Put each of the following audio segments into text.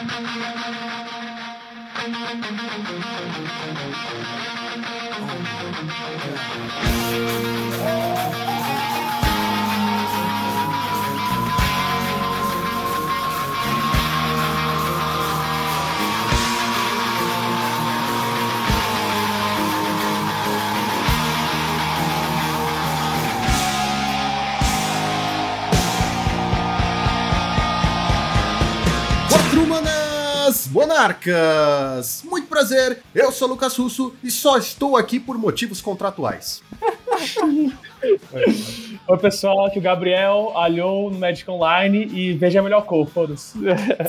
Thank you. Monarcas! Muito prazer, eu sou Lucas Russo e só estou aqui por motivos contratuais. Oi, pessoal, aqui é o Gabriel, alhou no Magic Online e veja a melhor cor, foda-se.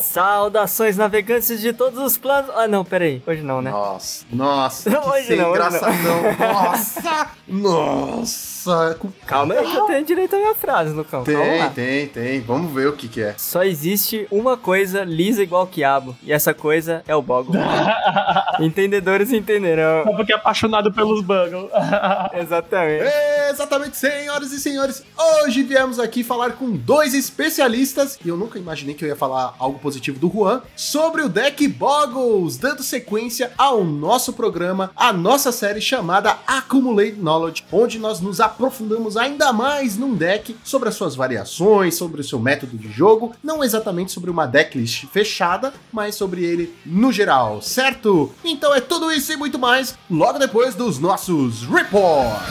Saudações, navegantes de todos os planos. Ah, não, peraí, hoje não, né? Nossa, nossa, Não, que hoje não, hoje engraçadão. Nossa, nossa. Com- Calma aí que eu tenho direito à minha frase, Lucão. Calma Tem, lá. tem, tem. Vamos ver o que que é. Só existe uma coisa lisa igual quiabo, e essa coisa é o Boggle. Entendedores entenderão. Só porque é apaixonado pelos Buggles. Exatamente. Exatamente, senhoras e senhores. Hoje viemos aqui falar com dois especialistas, e eu nunca imaginei que eu ia falar algo positivo do Juan, sobre o deck Boggles, dando sequência ao nosso programa, a nossa série chamada Accumulate Knowledge, onde nós nos aprofundamos ainda mais num deck sobre as suas variações, sobre o seu método de jogo, não exatamente sobre uma decklist fechada, mas sobre ele no geral, certo? Então é tudo isso e muito mais logo depois dos nossos reports.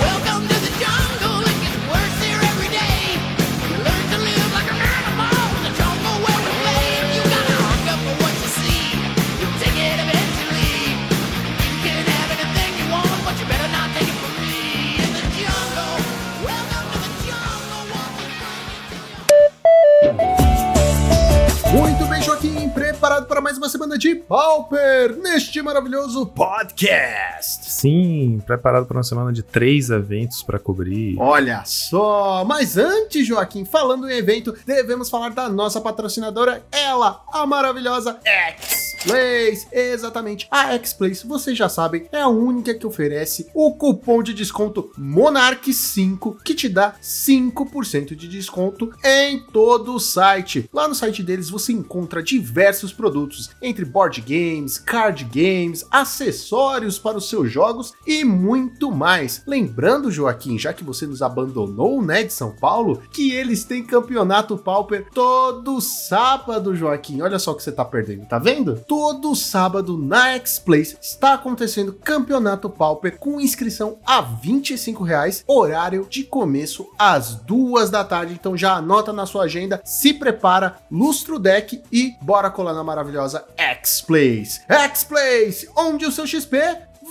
Welcome Joaquim, preparado para mais uma semana de Pauper neste maravilhoso podcast. Sim, preparado para uma semana de três eventos para cobrir. Olha só, mas antes, Joaquim, falando em evento, devemos falar da nossa patrocinadora, ela, a maravilhosa X-Place. Exatamente, a X-Place, vocês já sabem, é a única que oferece o cupom de desconto Monarch5, que te dá 5% de desconto em todo o site. Lá no site deles você encontra diversos produtos, entre board games, card games, acessórios para os seus jogos e muito mais. Lembrando, Joaquim, já que você nos abandonou, né, de São Paulo, que eles têm campeonato Pauper todo sábado, Joaquim. Olha só o que você tá perdendo, tá vendo? Todo sábado na X-Place está acontecendo campeonato Pauper com inscrição a 25 reais, horário de começo às duas da tarde. Então já anota na sua agenda, se prepara, lustra o deck e bora colar na maravilhosa X-Place. X-Place, onde o seu XP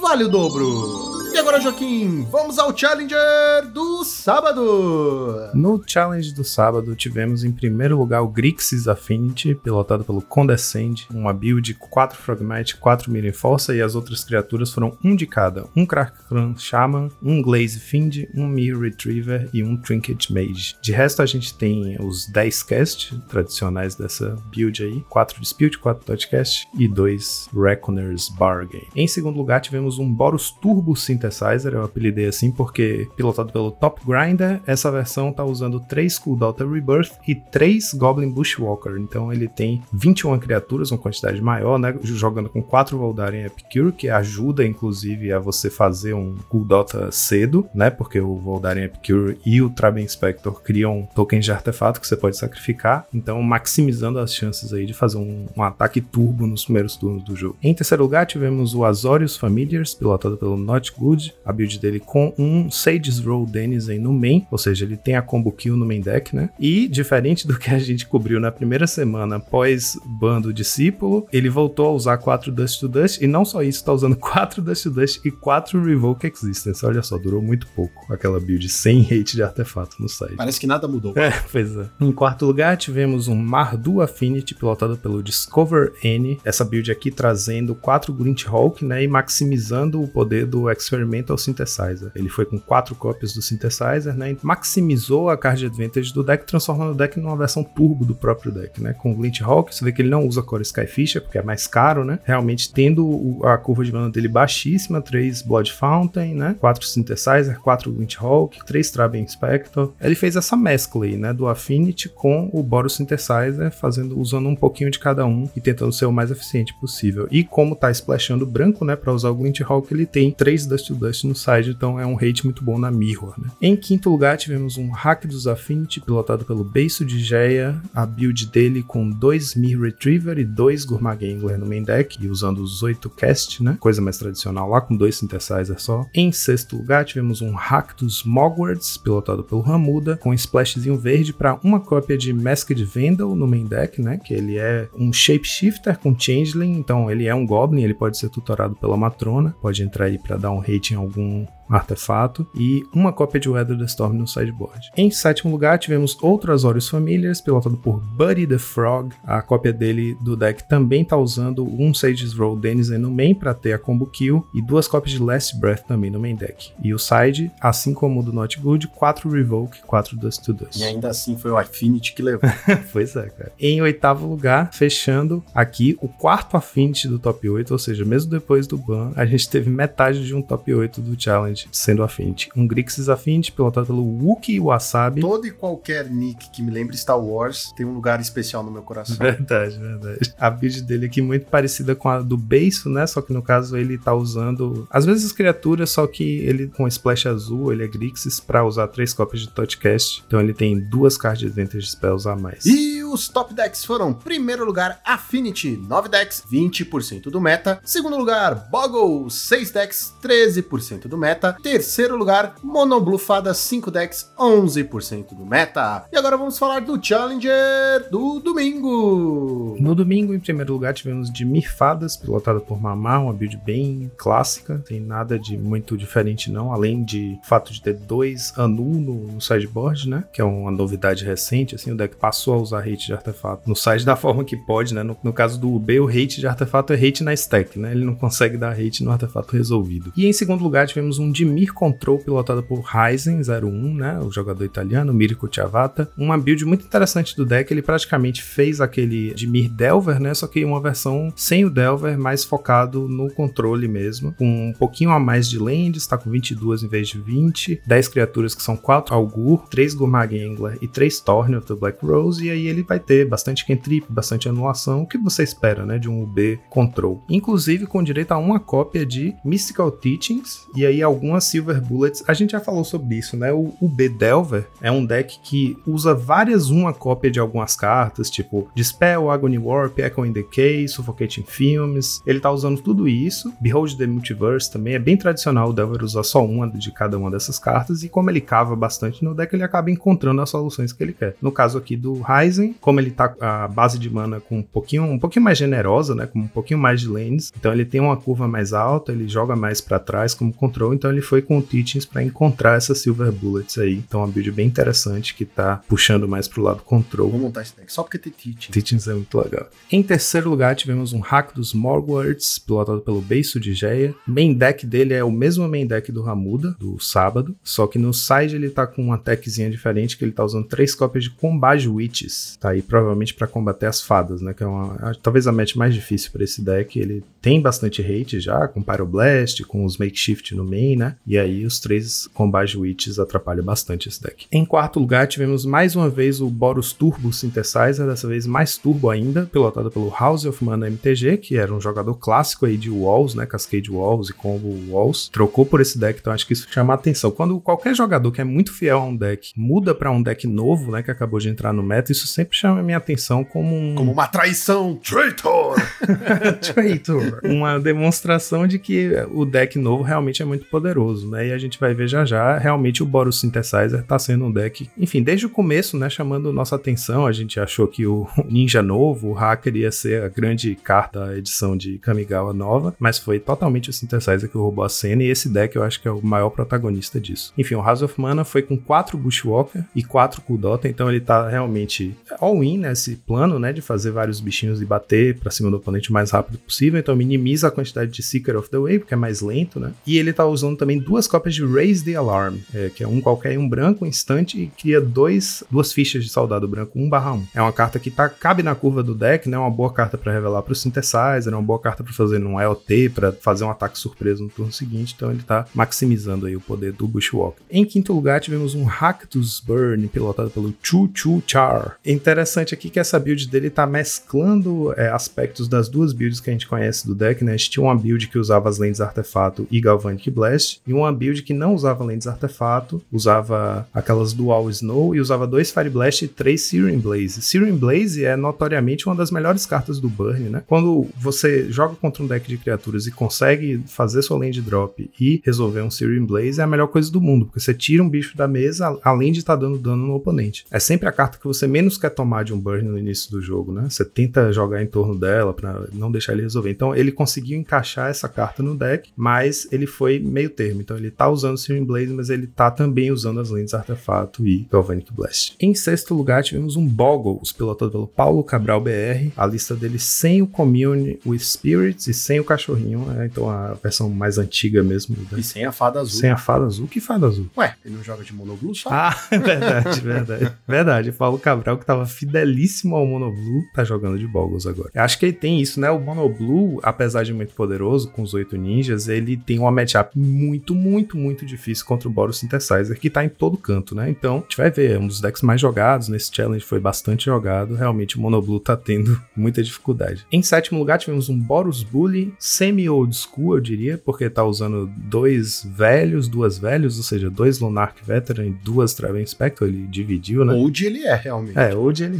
vale o dobro. E agora, Joaquim, vamos ao Challenger do sábado. No challenge do sábado, tivemos em primeiro lugar o Grixis Affinity, pilotado pelo Condescend, uma build 4 Frogmite, 4 Mirror Força e as outras criaturas foram um de cada: um Krakran Shaman, um Glaze Fiend, um Mirror Retriever e um Trinket Mage. De resto, a gente tem os 10 cast tradicionais dessa build aí: 4 Dispute, 4 Touchcast e 2 Reckoner's Bargain. Em segundo lugar, tivemos um Boros Turbo Synthesizer, eu apelidei assim porque pilotado pelo Top Grinder, essa versão tá usando 3 Cooldown Rebirth e 3 Goblin Bushwalker, então ele tem 21 criaturas, uma quantidade maior, né, jogando com 4 Voldaren Epicure, que ajuda inclusive a você fazer um Cooldown cedo, né, porque o Voldaren Epicure e o Traben Inspector criam tokens de artefato que você pode sacrificar, então maximizando as chances aí de fazer um, um ataque turbo nos primeiros turnos do jogo. Em terceiro lugar, tivemos o Azorius Familiars, pilotado pelo Not Good, a build dele com um Sage's Roll Denizen no main, ou seja, ele tem a combo kill no main deck, né? E, diferente do que a gente cobriu na primeira semana após bando discípulo, ele voltou a usar 4 Dust to Dust, e não só isso, tá usando 4 Dust to Dust e 4 Revoke Existence. Olha só, durou muito pouco aquela build sem hate de artefato no site. Parece que nada mudou. É, pois é. Em quarto lugar, tivemos um Mardu Affinity, pilotado pelo Discover N. Essa build aqui trazendo 4 Glint Hulk, né? E maximizando o poder do Experimental Synthesizer. Ele foi com quatro cópias do Synthesizer, né? E maximizou a card advantage do deck, transformando o deck numa versão turbo do próprio deck, né? Com o Glint Hawk, você vê que ele não usa Core Skyfisher, porque é mais caro, né? Realmente tendo a curva de mana dele baixíssima, 3 Blood Fountain, né? 4 Synthesizer, 4 Glint Hawk, 3 Traben Inspector. Ele fez essa mescla aí, né? Do Affinity com o Boros Synthesizer, fazendo, usando um pouquinho de cada um e tentando ser o mais eficiente possível. E como tá splashando branco, né? Pra usar o Glint Hawk, ele tem 3 Dust to Dust no side, então é um rate muito bom na Mirror, né? Em quinto lugar, tivemos um hack dos Affinity, pilotado pelo Beiso de Geia, a build dele com 2 Mir Retriever e 2 Gourmag Angler no main deck, e usando os 8 cast, né? Coisa mais tradicional lá, com dois synthesizer só. Em sexto lugar, tivemos um hack dos Mogwarts, pilotado pelo Ramuda, com splashzinho verde para uma cópia de Masked Vandal no main deck, né? Que ele é um shapeshifter com changeling, então ele é um goblin, ele pode ser tutorado pela matrona, pode entrar aí para dar um hate em algum artefato e uma cópia de Weather the Storm no sideboard. Em sétimo lugar, tivemos outro Azorius Familiars, pilotado por Buddy the Frog. A cópia dele do deck também tá usando um Sage's Roll Denizen no main para ter a combo kill e duas cópias de Last Breath também no main deck. E o side, assim como o do Not Good, 4 Revoke, 4 Dust to Dust. E ainda assim foi o Affinity que levou. pois é, cara. Em oitavo lugar, fechando aqui o quarto Affinity do top 8, ou seja, mesmo depois do ban, a gente teve metade de um top 8 do Challenge sendo Affinity. Um Grixis Affinity pilotado pelo Wookiee Wasabi. Todo e qualquer nick que me lembre Star Wars tem um lugar especial no meu coração. Verdade, verdade. A build dele aqui muito parecida com a do Beiso, né? Só que no caso ele tá usando, às vezes as criaturas, só que ele com splash azul, ele é Grixis pra usar três cópias de Touchcast. Então ele tem duas cards Advantage Spells a mais. E os top decks foram: primeiro lugar, Affinity, 9 decks, 20% do meta. Segundo lugar, Boggle, 6 decks, 13% do meta. Terceiro lugar, Monoblufada, 5 decks, 11% do meta. E agora vamos falar do Challenger do domingo. No domingo, em primeiro lugar, tivemos de Mirfadas, pilotada por Mamar, uma build bem clássica, tem nada de muito diferente não, além de fato de ter dois Anu no, no sideboard, né, que é uma novidade recente, assim, o deck passou a usar hate de artefato no side da forma que pode, né, no, no caso do UB, o hate de artefato é hate na stack, né, ele não consegue dar hate no artefato resolvido. E em segundo lugar, tivemos um de Mir Control, pilotado por Ryzen 01, né, o jogador italiano, Mirko Chavata, uma build muito interessante do deck, ele praticamente fez aquele de Mir Delver, né? Só que uma versão sem o Delver, mais focado no controle mesmo, com um pouquinho a mais de lands, tá com 22 em vez de 20, 10 criaturas que são 4 Augur, 3 Gourmag Angler e 3 Thorn of the Black Rose, e aí ele vai ter bastante cantrip, bastante anulação, o que você espera, né, de um UB Control. Inclusive com direito a uma cópia de Mystical Teachings e aí algumas Silver Bullets. A gente já falou sobre isso, né? O UB Delver é um deck que usa várias uma cópia de algumas cartas, tipo Dispel, Agony Warp, Echoing Decay, Suffocating Films. Ele tá usando tudo isso. Behold the Multiverse também é bem tradicional o Delver usar só uma de cada uma dessas cartas e como ele cava bastante no deck, ele acaba encontrando as soluções que ele quer. No caso aqui do Ryzen, como ele tá a base de mana com um pouquinho, um pouquinho mais generosa, né, com um pouquinho mais de lanes, então ele tem uma curva mais alta, ele joga mais para trás como control, então ele foi com o Teachings para encontrar essas Silver Bullets aí. Então é uma build bem interessante que tá puxando mais pro lado control. Vou montar esse deck só porque tem teaching. Teachings é muito legal. Em terceiro lugar, tivemos um hack dos Morgwarts, pilotado pelo Beiso de Geia. Main deck dele é o mesmo main deck do Ramuda, do sábado, só que no side ele tá com uma techzinha diferente, que ele tá usando três cópias de Combage Witches. Tá aí provavelmente para combater as fadas, né? Que é uma, talvez a match mais difícil para esse deck. Ele tem bastante hate já, com Pyroblast, com os Makeshift no main, né? E aí os três Combage Witches atrapalham bastante esse deck. Em quarto lugar, tivemos mais uma vez o Boros Turbo Synthesizer, dessa vez mais turbo ainda, pilotado pelo House of Mana MTG, que era um jogador clássico aí de Walls, né? Cascade Walls e Combo Walls. Trocou por esse deck, então acho que isso chama atenção. Quando qualquer jogador que é muito fiel a um deck muda para um deck novo, né? Que acabou de entrar no meta, isso sempre chama a minha atenção como um. Como uma traição, traitor! Traitor. Uma demonstração de que o deck novo realmente é muito poderoso, né? E a gente vai ver já já, realmente o Boros Synthesizer tá sendo um deck, enfim, desde o começo, né, chamando nossa atenção. A gente achou que o Ninja novo, o Hacker ia ser a grande carta da edição de Kamigawa nova, mas foi totalmente o Synthesizer que roubou a cena e esse deck eu acho que é o maior protagonista disso. Enfim, o House of Mana foi com 4 Bushwalker e 4 Kudota, então ele tá realmente all-in nesse plano, né, de fazer vários bichinhos e bater pra cima do oponente o mais rápido possível, então minimiza a quantidade de Seeker of the Way, porque é mais lento, né? E ele tá usando também duas cópias de Raise the Alarm, é, que é um qualquer um branco, um instante, e cria dois, duas fichas de soldado branco 1 barra 1. É uma carta que tá, cabe na curva do deck, né? É uma boa carta pra revelar pro Synthesizer, é uma boa carta pra fazer num EOT, pra fazer um ataque surpresa no turno seguinte, então ele tá maximizando aí o poder do Bushwalker. Em quinto lugar, tivemos um Ractus Burn, pilotado pelo Chu Chu Char. Interessante aqui que essa build dele tá mesclando é, aspectos das duas builds que a gente conhece do deck, né? A gente tinha uma build que usava as lentes artefato e Galvanic Blast, e uma build que não usava lentes artefato, usava aquelas Dual Snow e usava dois Fire Blast e três Searing Blaze. Searing Blaze é notoriamente uma das melhores cartas do Burn, né? Quando você joga contra um deck de criaturas e consegue fazer sua land drop e resolver um Searing Blaze, é a melhor coisa do mundo, porque você tira um bicho da mesa, além de estar dando dano no oponente. É sempre a carta que você menos quer tomar de um Burn no início do jogo, né? Você tenta jogar em torno dela para não deixar ele resolver. Então ele conseguiu encaixar essa carta no deck, mas ele foi meio termo. Então ele tá usando Searing Blaze, mas ele tá também usando as lentes artefato e Galvanic Blast. Em sexto lugar, tivemos um Boggles, pilotado pelo Paulo Cabral BR. A lista dele sem o Commune with Spirits e sem o cachorrinho, né? Então a versão mais antiga mesmo. né? E sem a fada azul. Sem a fada azul. Que fada azul? Ué, ele não joga de monoblue só? Ah, é verdade, verdade. Verdade. Paulo Cabral, que tava fidelíssimo ao Monoblue, tá jogando de Boggles agora. Eu acho que ele tem isso, né? O Monoblue, apesar de muito poderoso, com os oito ninjas, ele tem uma matchup muito, muito, muito difícil contra o Boros Synthesizer, que tá em todo canto, né? Então, a gente vai ver, é um dos decks mais jogados nesse challenge, foi bastante jogado. Realmente, o Monoblue tá tendo muita dificuldade. Em sétimo lugar, tivemos um Boros Bully, semi-old school, eu diria, porque tá usando dois velhos, duas velhos, ou seja, dois Lunark Veteran e duas Traven Spectre, ele dividiu, né? Old ele é, realmente. É, hoje ele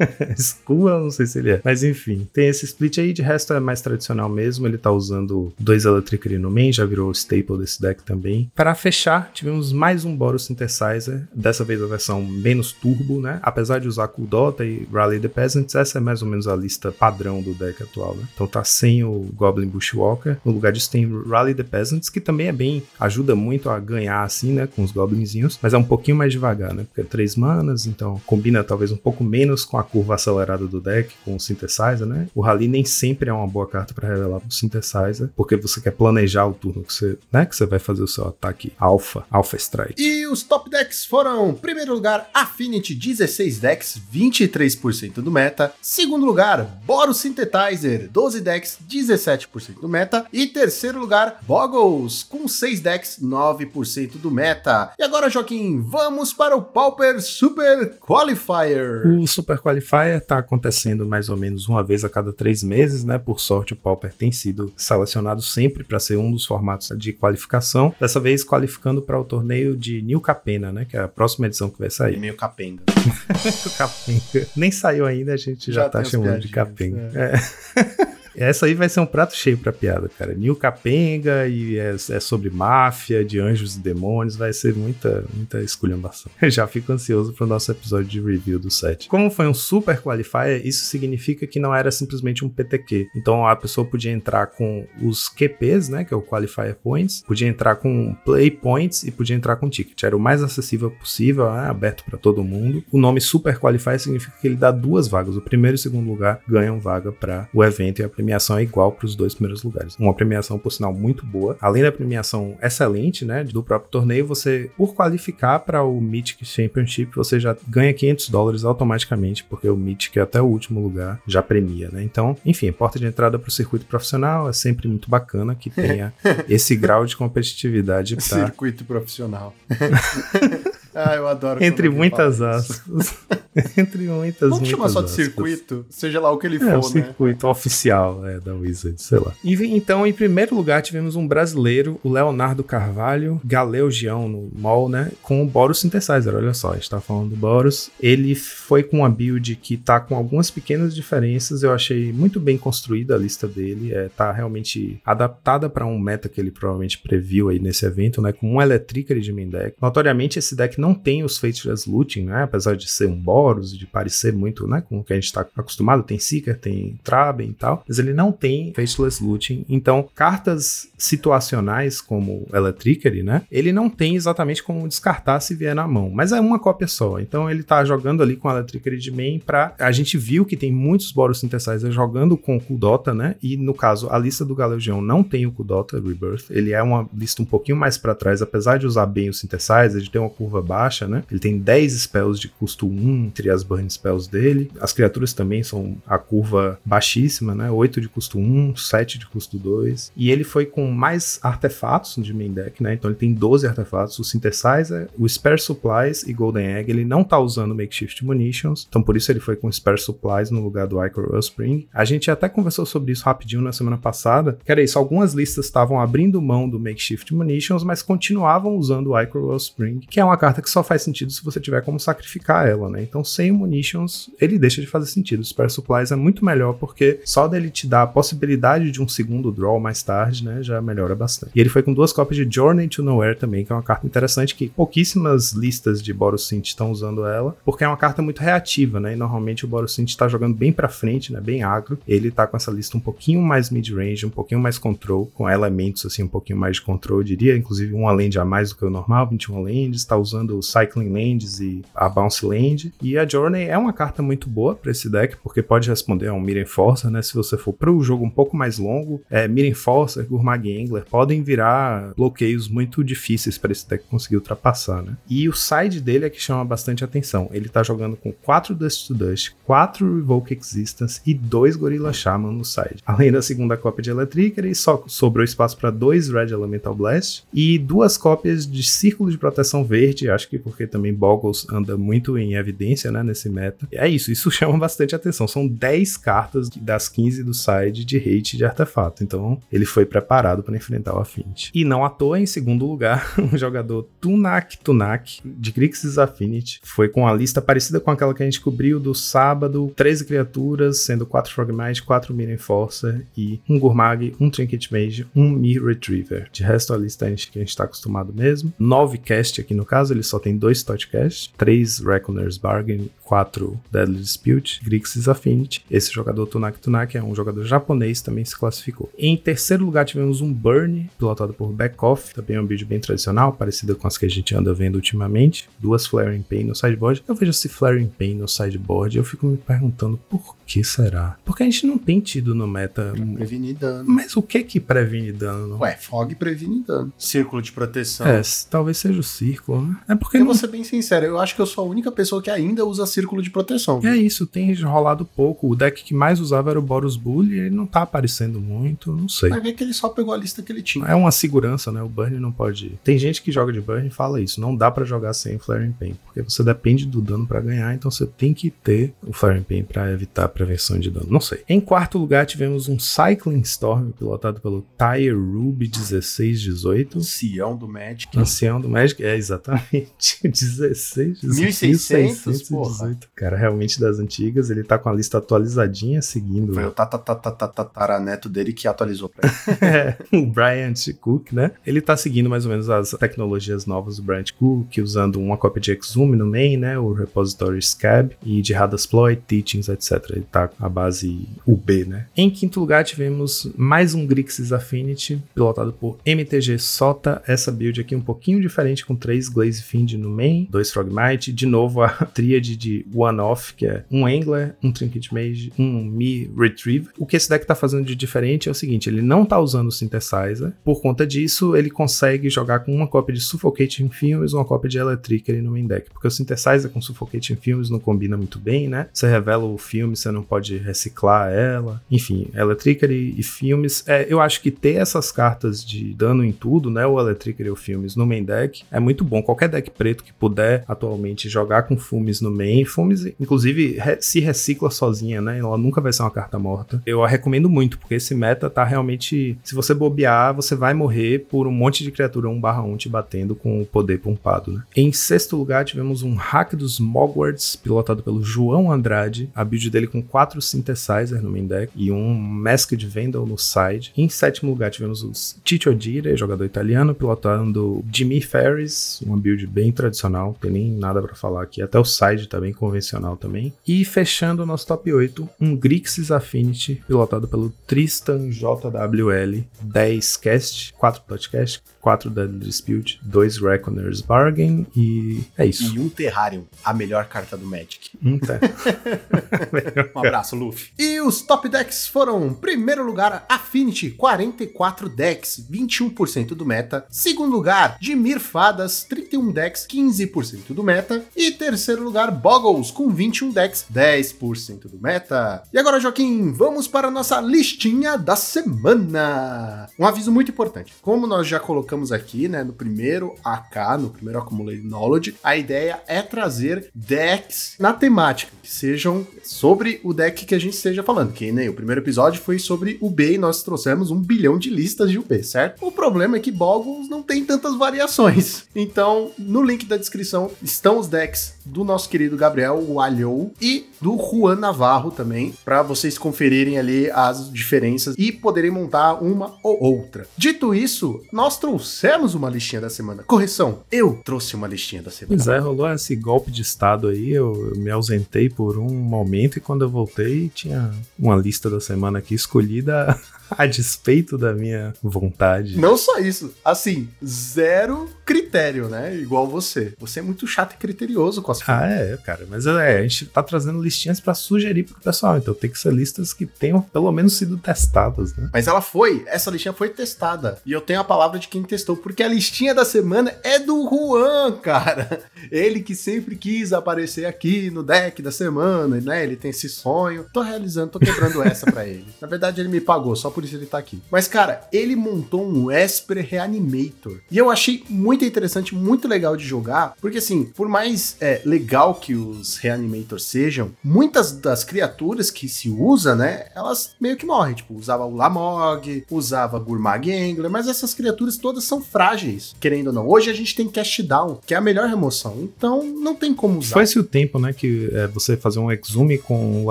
eu não sei se ele é. Mas enfim, tem esse split aí, de resto é mais tradicional mesmo. Ele tá usando dois Electricity no main, já virou o staple desse deck também. Para fechar, tivemos mais um Boros Synthesizer, dessa vez a versão menos turbo, né? Apesar de usar Kuldota e Rally the Peasants, essa é mais ou menos a lista padrão do deck atual, né? Então tá sem o Goblin Bushwalker. No lugar disso tem Rally the Peasants, que também é bem, ajuda muito a ganhar assim, né? Com os Goblinzinhos, mas é um pouquinho mais devagar, né? Porque é três manas, então combina talvez um pouco menos com a curva acelerada do deck, com o Synthesizer, né? O Rally nem sempre é uma boa carta para revelar pro Synthesizer, porque você quer planejar o turno que você, né? Que você vai fazer o seu ataque Alpha, Alpha Strike. E os top decks foram: primeiro lugar, Affinity 16 decks, 23% do meta. Segundo lugar, Boros Synthesizer, 12 decks, 17% do meta. E terceiro lugar, Boggles, com 6 decks, 9% do meta. E agora, Joaquim, vamos para o Pauper Super Qualifier. O Super Qualifier tá acontecendo mais ou menos uma vez a cada três meses, né? Por sorte, o Pauper tem sido selecionado sempre para ser um dos formatos de qualificação. Dessa vez, qualificando para o torneio de New Capena, né? Que é a próxima edição que vai É sair. meio capenga. Capenga. Nem saiu ainda, a gente já, Já tá chamando de Capenga. É. Essa aí vai ser um prato cheio pra piada, cara. New Capenga e é, é sobre máfia, de anjos e demônios. Vai ser muita, muita esculhambação. Já fico ansioso pro nosso episódio de review do set. Como foi um super qualifier, isso significa que não era simplesmente um PTQ. Então a pessoa podia entrar com os QPs, né, que é o Qualifier Points, podia entrar com Play Points e podia entrar com Ticket. Era o mais acessível possível, né, aberto para todo mundo. O nome Super Qualifier significa que ele dá duas vagas. O primeiro e o segundo lugar ganham vaga para o evento e a premiação é igual para os dois primeiros lugares. Uma premiação, por sinal, muito boa. Além da premiação excelente, né, do próprio torneio, você, por qualificar para o Mythic Championship, você já ganha 500 dólares automaticamente, porque o Mythic até o último lugar já premia, né? Então, enfim, porta de entrada para o circuito profissional é sempre muito bacana que tenha esse grau de competitividade para Circuito profissional. ah, eu adoro. entre muitas aspas. entre muitas, Vamos chamar só de aspas. circuito, seja lá o que ele É, for, o né? circuito oficial é, da Wizard, sei lá. E então, em primeiro lugar, tivemos um brasileiro, o Leonardo Carvalho, Galeugião no mall, né? Com o Boros Synthesizer. Olha só, a gente tá falando do Boros. Ele foi com uma build que tá com algumas pequenas diferenças. Eu achei muito bem construída a lista dele. É, tá realmente adaptada para um meta que ele provavelmente previu aí nesse evento, né? Com um Electricity de main deck. Notoriamente, esse deck não tem os Faceless Looting, né? Apesar de ser um Boros, de parecer muito, né? Com o que a gente tá acostumado. Tem Seeker, tem Traben e tal. Mas ele não tem Faceless Looting. Então, cartas situacionais como Electricity, né? Ele não tem exatamente como descartar se vier na mão. Mas é uma cópia só. Então, ele tá jogando ali com Electricity de main pra... A gente viu que tem muitos Boros Synthesizer jogando com o Kudota, né? E no caso, a lista do Galeogeon não tem o Kudota Rebirth. Ele é uma lista um pouquinho mais para trás, apesar de usar bem o Synthesizer, de ter uma curva baixa, né? Ele tem 10 spells de custo 1 entre as burn spells dele. As criaturas também são a curva baixíssima, né? 8 de custo 1, 7 de custo 2. E ele foi com mais artefatos de main deck, né? Então ele tem 12 artefatos, o Synthesizer, o Spare Supplies e Golden Egg. Ele não tá usando Makeshift Munitions, então por isso ele foi com Spare Supplies no lugar do Icor Spring. A gente até conversou sobre isso rapidinho na semana passada, que era isso, algumas listas estavam abrindo mão do Makeshift Munitions, mas continuavam usando o Icor Spring, que é uma carta que só faz sentido se você tiver como sacrificar ela, né? Então sem o Munitions, ele deixa de fazer sentido. O Spare Supplies é muito melhor porque só dele te dar a possibilidade de um segundo draw mais tarde, né, já melhora bastante. E ele foi com duas cópias de Journey to Nowhere também, que é uma carta interessante que pouquíssimas listas de Borosynth estão usando ela, porque é uma carta muito reativa, né? E normalmente o Borosynth está jogando bem para frente, né, bem agro. Ele tá com essa lista um pouquinho mais mid-range, um pouquinho mais control, com elementos assim um pouquinho mais de control, eu diria, inclusive uma land a mais do que o normal, 21 lands, está usando o Cycling Lands e a Bounce Land. E a Journey é uma carta muito boa para esse deck, porque pode responder a um Miren Forcer, né? Se você for para jogo um pouco mais longo, é, Miren Forcer, Gurmag Angler podem virar bloqueios muito difíceis para esse deck conseguir ultrapassar, né? E o side dele é que chama bastante atenção. Ele tá jogando com 4 Dust to Dust, 4 Revoke Existence e 2 Gorilla Shaman no side. Além da segunda cópia de Electric, ele só sobrou espaço para dois Red Elemental Blast e duas cópias de Círculo de Proteção Verde, acho que porque também Boggles anda muito em evidência, né, nesse meta. E é isso, isso chama bastante atenção. São 10 cartas das 15 do side de hate de artefato. Então, ele foi preparado para enfrentar o Affinity. E não à toa, em segundo lugar, o jogador Tunak Tunak, de Grixis Affinity, foi com a lista parecida com aquela que a gente cobriu do sábado, 13 criaturas, sendo 4 Frogmite, 4 Mini Enforcer e um Gurmag, um Trinket Mage, um Me Retriever. De resto, a lista a gente, que a gente tá acostumado mesmo. 9 cast aqui no caso, ele só tem 2 Totcast, 3 Reckoner's Bargain, 4 Deadly Dispute, Grixis Affinity. Esse jogador Tunak Tunak é um jogador japonês, também se classificou. Em terceiro lugar tivemos um Burn, pilotado por Backoff, também é um build bem tradicional, parecida com as que a gente anda vendo ultimamente. Duas Flaring Pain no sideboard. Eu vejo esse Flaring Pain no sideboard eu fico me perguntando por que será? Porque a gente não tem tido no meta. Prevenir dano. Mas o que que previne dano? Ué, fog previne dano. Círculo de proteção. É, talvez seja o círculo, né? É porque Eu não vou ser bem sincero, eu acho que eu sou a única pessoa que ainda usa círculo de proteção. É isso, tem rolado pouco. O deck que mais usava era o Boros Bull e ele não tá aparecendo muito, não sei. Vai ver que ele só pegou a lista que ele tinha. É uma segurança, né? O Burn não pode. Tem gente que joga de Burn e fala isso. Não dá pra jogar sem Flaring Pain, porque você depende do dano pra ganhar, então você tem que ter o Flaring Pain pra evitar a prevenção de dano. Não sei. Em quarto lugar, tivemos um Cycling Storm pilotado pelo Tyre Ruby 1618. Ancião do Magic. Ancião do Magic, é exatamente 16, 1600, porra. 1618. Cara, realmente das antigas, ele tá com a lista atualizadinha, seguindo Foi o tataraneto dele que atualizou pra ele. É, o Bryant Cook, né? Ele tá seguindo mais ou menos as tecnologias novas do Bryant Cook, usando uma cópia de Exhume no main, né? O repository Scab e de Hadasploit, Teachings, etc. Ele tá a base UB, né? Em quinto lugar, tivemos mais um Grixis Affinity, pilotado por MTG Sota. Essa build aqui um pouquinho diferente, com três Glaze Fiend no main, dois Frogmite, de novo a tríade de One-Off, que é um Angler, um Trinket Mage, um Me Retriever. O que esse deck tá fazendo de diferente é o seguinte, ele não tá usando o Synthesizer, por conta disso ele consegue jogar com uma cópia de Suffocating Films uma cópia de Electric ali no main deck, porque o Synthesizer com Suffocating Films não combina muito bem, né? Você revela o filme, você não pode reciclar ela, enfim, Electricity e filmes, é, eu acho que ter essas cartas de dano em tudo, né, o e o filmes no main deck, é muito bom, qualquer deck preto que puder atualmente jogar com Fumes no main, Fumes inclusive re- se recicla sozinha, né, ela nunca vai ser uma carta morta, eu a recomendo muito, porque esse meta tá realmente, se você bobear, você vai morrer por um monte de criatura 1/1 te batendo com o poder pumpado, né. Em sexto lugar tivemos um hack dos Mogwarts, pilotado pelo João Andrade, a build dele com quatro Synthesizer no main deck e um Masked Vandal no side. Em sétimo lugar tivemos o Ciccio Dire, jogador italiano, pilotando Jimmy Ferris, uma build bem tradicional, não tem nem nada pra falar aqui. Até o side tá bem convencional também. E fechando o nosso top 8, um Grixis Affinity, pilotado pelo Tristan JWL, 10 cast, 4 podcast, 4 Deadly Dispute, 2 Reckoner's Bargain e é isso. E um Terrarium, a melhor carta do Magic. Um tá. Um abraço, Luffy. E os top decks foram: primeiro lugar, Affinity, 44 decks, 21% do meta. Segundo lugar, Dimir Fadas, 31 decks, 15% do meta. E terceiro lugar, Boggles, com 21 decks, 10% do meta. E agora, Joaquim, vamos para a nossa listinha da semana. Um aviso muito importante. Como nós já colocamos aqui, né, no primeiro AK, no primeiro Accumulated Knowledge, a ideia é trazer decks na temática, que sejam sobre o deck que a gente esteja falando. Que nem o primeiro episódio foi sobre o B e nós trouxemos um bilhão de listas de UB, certo? O problema é que Boggles não tem tantas variações. Então, no link da descrição estão os decks do nosso querido Gabriel, Alhou, e do Juan Navarro também, para vocês conferirem ali as diferenças e poderem montar uma ou outra. Dito isso, nós trouxemos uma listinha da semana. Correção, eu trouxe uma listinha da semana. Pois é, rolou esse golpe de estado aí, eu, eu me ausentei por um momento e quando eu voltei tinha uma lista da semana aqui escolhida a despeito da minha vontade. Não só isso, assim, zero critério, né? Igual você. Você é muito chato e criterioso com as Ah, é, cara, mas é, a gente tá trazendo listinhas pra sugerir pro pessoal, então tem que ser listas que tenham pelo menos sido testadas, né? Mas ela foi, essa listinha foi testada. E eu tenho a palavra de quem testou, porque a listinha da semana é do Juan, cara. Ele que sempre quis aparecer aqui no deck da semana, né? Ele tem esse sonho. Tô realizando, tô quebrando essa pra ele. Na verdade, ele me pagou, só por isso ele tá aqui. Mas, cara, ele montou um Esper Reanimator. E eu achei muito interessante, muito legal de jogar, porque assim, por mais é, legal que os Reanimators sejam, muitas das criaturas que se usa, né, elas meio que morrem. Tipo, usava o Lamog, usava Gurmag Angler, mas essas criaturas todas são frágeis, querendo ou não. Hoje a gente tem Cast Down, que é a melhor remoção, então não tem como usar. Foi-se o tempo, né, que é, você fazer um exume com o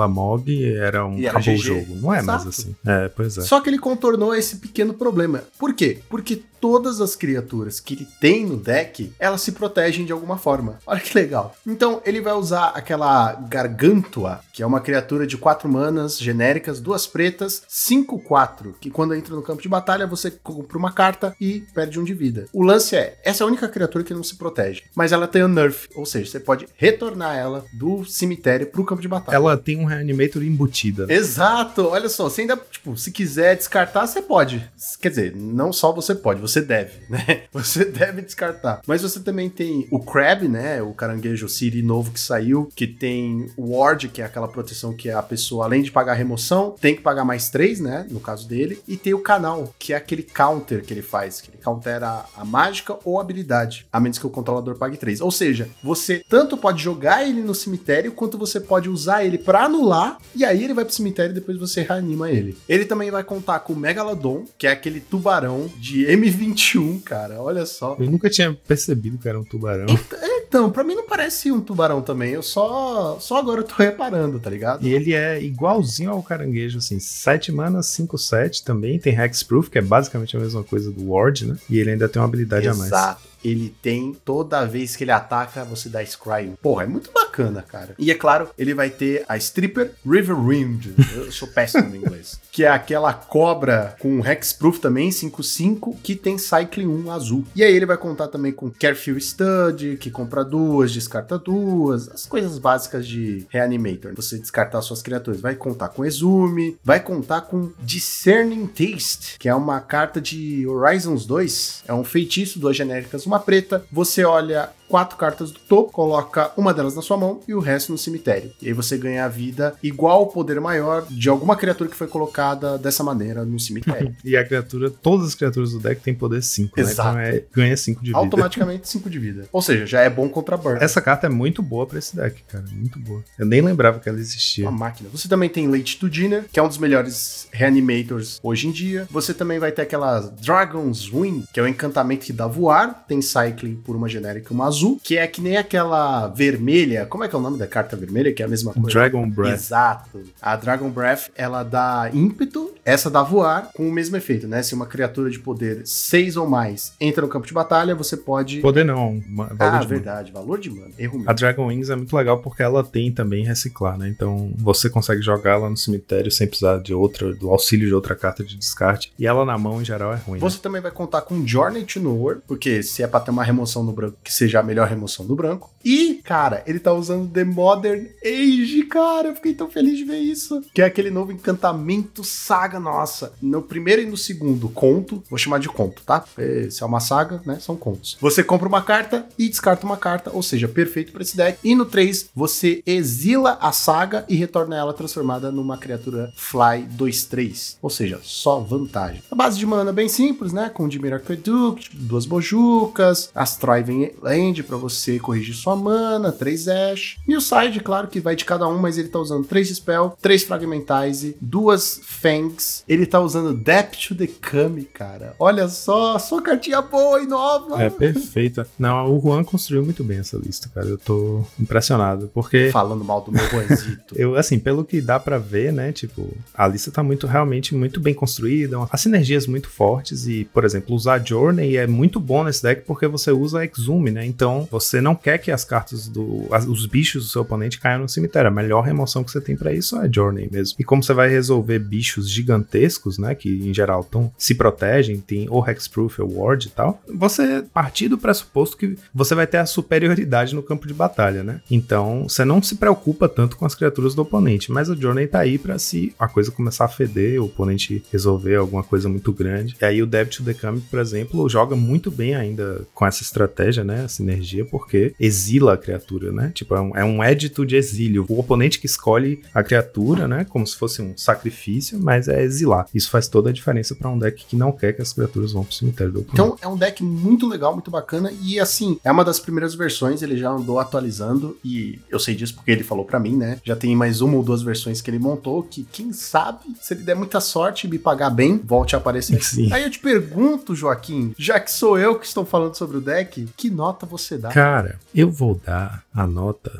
Amog era um E era acabou o GG. jogo. Não é mais Exato. assim. É, pois é. Só que ele contornou esse pequeno problema. Por quê? Porque todas as criaturas que ele tem no deck, elas se protegem de alguma forma. Olha que legal. Então, ele vai usar aquela Gargantua, que é uma criatura de 4 manas genéricas, duas pretas, 5-4, que quando entra no campo de batalha, você compra uma carta e perde um de vida. O lance é, essa é a única criatura que não se protege, mas ela tem um nerf, ou seja, você pode retornar ela do cemitério pro campo de batalha. Ela tem um reanimator embutida. Exato, olha só, você ainda, tipo, se quiser descartar, você pode. Quer dizer, não só você pode, você deve, né? Você deve descartar. Mas você também tem o Crab, né? O caranguejo City novo que saiu, que tem o Ward, que é aquela proteção que a pessoa, além de pagar remoção, tem que pagar mais três, né? No caso dele. E tem o canal, que é aquele counter que ele faz, que ele countera a mágica ou habilidade, a menos que o controlador pague três. Ou seja, você tanto pode jogar ele no cemitério, quanto você pode usar ele pra anular, e aí ele vai pro cemitério e depois você reanima ele. Ele também vai contar com o Megalodon, que é aquele tubarão de M21, cara. Olha só. Eu nunca tinha percebido que era um tubarão. Então, pra mim não parece um tubarão também. Eu só só agora eu tô reparando, tá ligado? E ele é igualzinho ao caranguejo, assim, 7 manas, 5, 7 também. Tem Hexproof, que é basicamente a mesma coisa do Ward, né? E ele ainda tem uma habilidade a mais. Exato. Ele tem, toda vez que ele ataca, você dá Scry. Porra, é muito bacana, cara. E é claro, ele vai ter a Stripper Riverwind. Eu sou péssimo no inglês. Que é aquela cobra com Hexproof também, 5-5, que tem Cycling 1 azul. E aí ele vai contar também com Careful Stud, que compra duas, descarta duas. As coisas básicas de Reanimator. Você descartar suas criaturas. Vai contar com Exume, vai contar com Discerning Taste, que é uma carta de Horizons 2. É um feitiço, duas genéricas, uma preta. Você olha quatro cartas do topo, coloca uma delas na sua mão e o resto no cemitério. E aí você ganha a vida igual ao poder maior de alguma criatura que foi colocada dessa maneira no cemitério. E a criatura, todas as criaturas do deck têm poder 5, né? Exato. Então é, ganha 5 de vida. Automaticamente 5 de vida. Ou seja, já é bom contra burn. Essa carta é muito boa pra esse deck, cara. Muito boa. Eu nem lembrava que ela existia. Uma máquina. Você também tem Late to Dinner, que é um dos melhores reanimators hoje em dia. Você também vai ter aquela Dragon's Wing, que é o encantamento que dá voar. Tem Cycling por uma genérica e uma azul, que é que nem aquela vermelha. Como é que é o nome da carta vermelha? Que é a mesma coisa. Dragon Breath. Exato. A Dragon Breath, ela dá ímpeto essa dá voar com o mesmo efeito, né? Se uma criatura de poder 6 ou mais entra no campo de batalha, você pode. Poder não, valor ah, de verdade, valor de mana. Erro meu. A Dragon Wings é muito legal porque ela tem também reciclar, né? Então você consegue jogar ela no cemitério sem precisar de outra, do auxílio de outra carta de descarte. E ela na mão, em geral, é ruim. né? Você também vai contar com Journey to Nowhere, porque se é pra ter uma remoção no branco, que seja a melhor remoção do branco. E, cara, ele tá usando The Modern Age, cara. Eu fiquei tão feliz de ver isso. Que é aquele novo encantamento saga, nossa. No primeiro e no segundo, conto. Vou chamar de conto, tá? Porque Se é uma saga, né? São contos. Você compra uma carta e descarta uma carta, ou seja, perfeito pra esse deck. E no 3, você exila a saga e retorna ela transformada numa criatura Fly 2-3. Ou seja, só vantagem. A base de mana é bem simples, né? Com Dimir Aqueduct, duas Bojucas, as Thriving Land pra você corrigir sua mana, 3 Ash. E o side, claro que vai de cada um, mas ele tá usando 3 Spell, 3 Fragmentize, duas Fangs. Ele tá usando Depth to the Kami, cara. Olha só, só cartinha boa e nova. É perfeita. Não, o Juan construiu muito bem essa lista, cara. Eu tô impressionado. Porque Falando mal do meu Juanzito. eu, assim, pelo que dá pra ver, né? Tipo, a lista tá muito, realmente muito bem construída. As sinergias muito fortes. E, por exemplo, usar Journey é muito bom nesse deck porque você usa Exume, né? Então, você não quer que as cartas do. as- os bichos do seu oponente caiam no cemitério. A melhor remoção que você tem pra isso é Journey mesmo. E como você vai resolver bichos gigantescos, né? Que em geral tão, se protegem, tem ou Hexproof ou Ward e tal. Você partir do pressuposto que você vai ter a superioridade no campo de batalha, né? Então, você não se preocupa tanto com as criaturas do oponente, mas o Journey tá aí pra se a coisa começar a feder, o oponente resolver alguma coisa muito grande. E aí o Debit to the Kami, por exemplo, joga muito bem ainda com essa estratégia, né? A sinergia, porque exila a criatura, né? Tipo, é um, é um édito de exílio. O oponente que escolhe a criatura, né? Como se fosse um sacrifício, mas é exilar. Isso faz toda a diferença pra um deck que não quer que as criaturas vão pro cemitério do oponente. Então é um deck muito legal, muito bacana e assim, é uma das primeiras versões, ele já andou atualizando e eu sei disso porque ele falou pra mim, né? Já tem mais uma ou duas versões que ele montou que quem sabe, se ele der muita sorte e me pagar bem, volte a aparecer. Sim. Aí eu te pergunto, Joaquim, já que sou eu que estou falando sobre o deck, que nota você dá? Cara, eu vou dar a nota.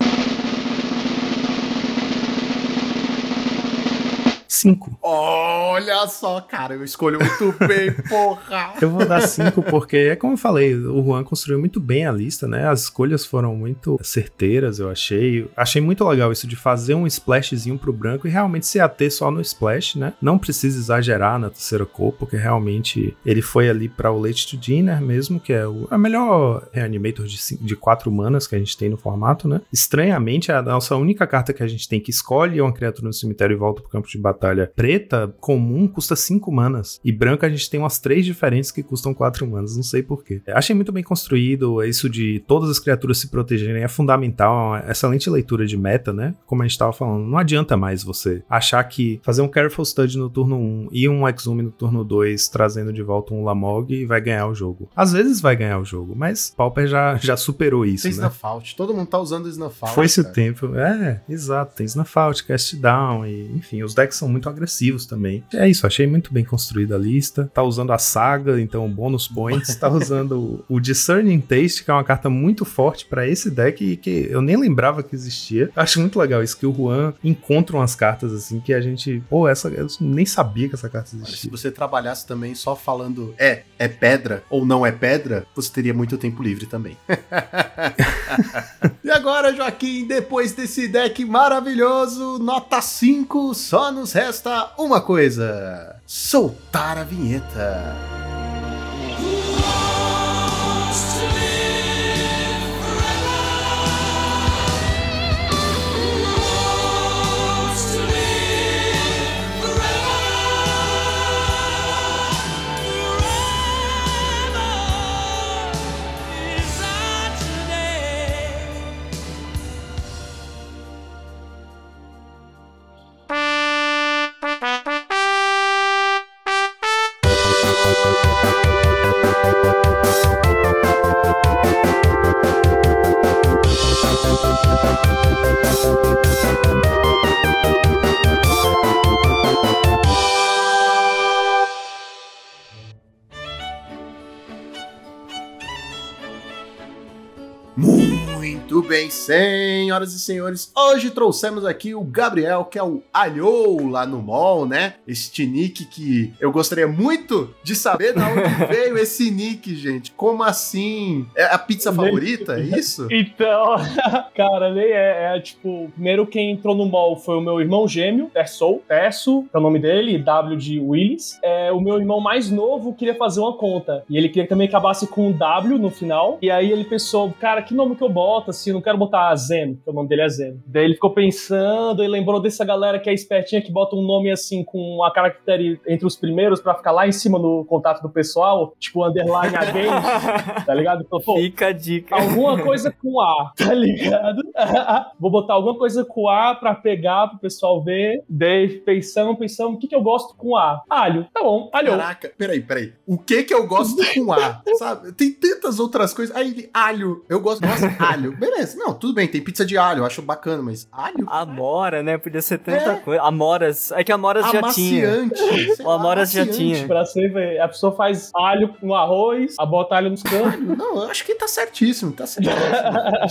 5. Olha só, cara, eu escolho muito bem, porra! Eu vou dar 5 porque, é como eu falei, o Juan construiu muito bem a lista, né? As escolhas foram muito certeiras, eu achei. Achei muito legal isso de fazer um splashzinho pro branco e realmente se ater só no splash, né? Não precisa exagerar na terceira cor, porque realmente ele foi ali pra o Late to Dinner mesmo, que é o a melhor reanimator de, cin- de quatro manas que a gente tem no formato, né? Estranhamente, a nossa única carta que a gente tem que escolhe uma criatura no cemitério e volta pro campo de batalha preta, comum, custa 5 manas. E branca a gente tem umas três diferentes que custam 4 manas, não sei porquê. Achei muito bem construído, isso de todas as criaturas se protegerem é fundamental, é uma excelente leitura de meta, né? Como a gente tava falando, não adianta mais você achar que fazer um Careful Stud no turno 1 e um Exume no turno 2, trazendo de volta um Lamog, vai ganhar o jogo. Às vezes vai ganhar o jogo, mas Pauper já, já superou isso, Tem né? Snuff Out, todo mundo tá usando Snuff Out. Foi-se o tempo. É, exato. Tem Snuff Out, Cast Down e, enfim, os decks são muito agressivos também. É isso, achei muito bem construída a lista. Tá usando a saga, então bônus points. tá usando o, Discerning Taste, que é uma carta muito forte pra esse deck e que eu nem lembrava que existia. Acho muito legal isso, que o Juan encontra umas cartas assim que a gente. Pô, essa. Eu nem sabia que essa carta Olha, Se existia. você trabalhasse também só falando é, é pedra ou não é pedra, você teria muito tempo livre também. e agora, Joaquim, depois desse deck maravilhoso, nota 5, só nos resta uma coisa: soltar a vinheta. Senhoras e senhores. Hoje trouxemos aqui o Gabriel, que é o Alhou lá no mall, né? Este nick que eu gostaria muito de saber de onde veio esse nick, gente. Como assim? É a pizza favorita? É isso? Então, cara, nem é, é tipo, primeiro quem entrou no mall foi o meu irmão gêmeo, Tersou, Terso, que é o nome dele, W de Willis. É, o meu irmão mais novo queria fazer uma conta. E ele queria que também acabasse com um W no final. E aí ele pensou, cara, que nome que eu boto, assim? Não quero botar Zeno, que o nome dele é Zeno. Daí ele ficou pensando e lembrou dessa galera que é espertinha, que bota um nome assim com a caractere entre os primeiros pra ficar lá em cima no contato do pessoal, tipo underline again, tá ligado? Então, pô, Fica a dica. alguma coisa com A, tá ligado? Vou botar alguma coisa com A pra pegar pro pessoal ver. Daí pensando, pensando, o que que eu gosto com A? Alho. Tá bom, alho. Caraca, peraí, peraí. O que que eu gosto com A? Sabe? Tem tantas outras coisas. Aí ele, alho. Eu gosto, nossa, alho. Beleza. Não, tudo bem, tem pizza de alho, eu acho bacana, mas alho? Amora, né? Podia ser tanta É. coisa. Amoras. É que Amoras já tinha. Amaciante. sei O lá, Amoras já amaciante. tinha. Pra você ver, a pessoa faz alho no arroz, a bota alho nos cantos. Não, eu acho que tá certíssimo, tá certíssimo.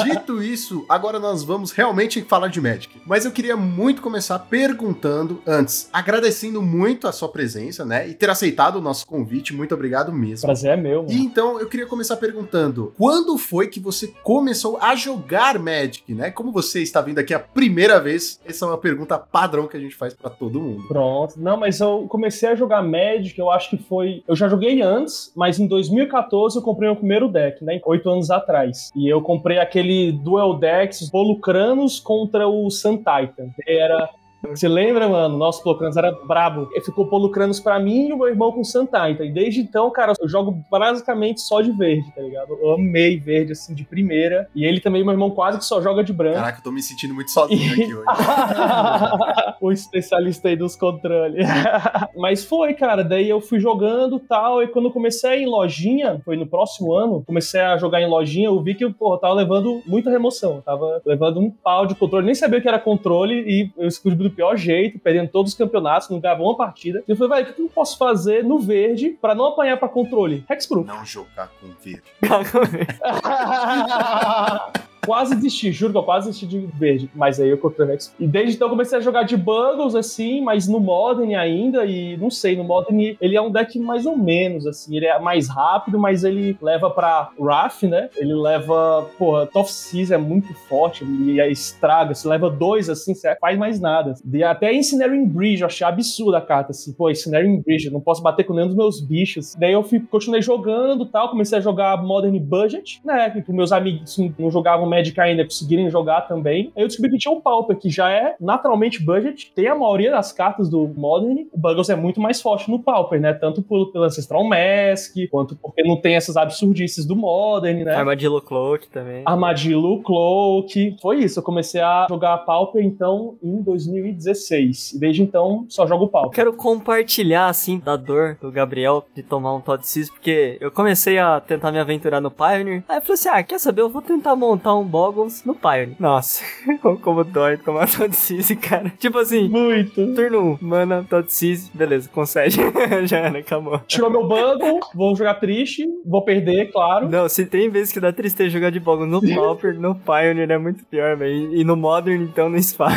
Dito isso, agora nós vamos realmente falar de Magic. Mas eu queria muito começar perguntando antes, agradecendo muito a sua presença, né? E ter aceitado o nosso convite. Muito obrigado mesmo. Prazer é meu, mano. E então eu queria começar perguntando: quando foi que você começou a jogar Magic, né? Como você está vindo aqui a primeira vez, essa é uma pergunta padrão que a gente faz pra todo mundo. Pronto. Não, mas eu comecei a jogar Magic, eu acho que foi. Eu já joguei antes, mas em 2014 eu comprei meu primeiro deck, né? Oito anos atrás. E eu comprei aquele Duel Decks Polucranos contra o Sun Titan. Era. Você lembra, mano? Nosso Polucranos era brabo. Ele ficou Polucranos pra mim e o meu irmão com Sun Titan. E desde então, cara, eu jogo basicamente só de verde, tá ligado? Eu amei verde, assim, de primeira. E ele também, meu irmão, quase que só joga de branco. Caraca, eu tô me sentindo muito sozinho aqui hoje. o especialista aí dos controles. Mas foi, cara. Daí eu fui jogando tal. E quando eu comecei em lojinha, foi no próximo ano, comecei a jogar em lojinha, eu vi que, pô, eu tava levando muita remoção. Eu tava levando um pau de controle. Nem sabia o que era controle e eu escolhi do pior jeito, perdendo todos os campeonatos, não ganhava uma partida. E eu falei, vai, o que eu posso fazer no verde pra não apanhar pra controle? Hexproof. Não jogar com verde. quase desisti, juro que eu quase desisti de verde. Mas aí eu comprei o Rex. E desde então eu comecei a jogar de Buggles, assim, mas no Modern ainda. E não sei, no Modern ele é um deck mais ou menos, assim. Ele é mais rápido, mas ele leva pra Wrath, né? Ele leva, porra, Tough Seas é muito forte e aí estraga. Se leva dois, assim, você faz mais nada. E até Ensnaring Bridge, eu achei absurda a carta, assim. Pô, Ensnaring Bridge, eu não posso bater com nenhum dos meus bichos. Daí eu fui, continuei jogando tal, comecei a jogar Modern Budget, né? Que meus amigos não jogavam Magic ainda conseguirem jogar também. Aí eu descobri que tinha o Pauper, que já é naturalmente budget, tem a maioria das cartas do Modern. O Buggles é muito mais forte no Pauper, né? Tanto por, pelo Ancestral Mask, quanto porque não tem essas absurdices do Modern, né? Armadillo Cloak também. Armadillo, Cloak. Foi isso. Eu comecei a jogar Pauper, então, em 2016. E desde então, só jogo Pauper. quero compartilhar, assim, da dor do Gabriel de tomar um Todd Seas, porque eu comecei a tentar me aventurar no Pioneer. Aí eu falei assim: ah, quer saber? Eu vou tentar montar um Boggles no Pioneer. Nossa, como dói tomar Todd Seas, cara. Tipo assim, Muito. turno 1, mana, Todd Seas, beleza, concede. Já era, acabou. Tirou meu Buggle, vou jogar triste, vou perder, claro. Não, se tem vezes que dá tristeza jogar de Boggles no Pauper, no Pioneer é muito pior, velho. E no Modern, então, no Spa.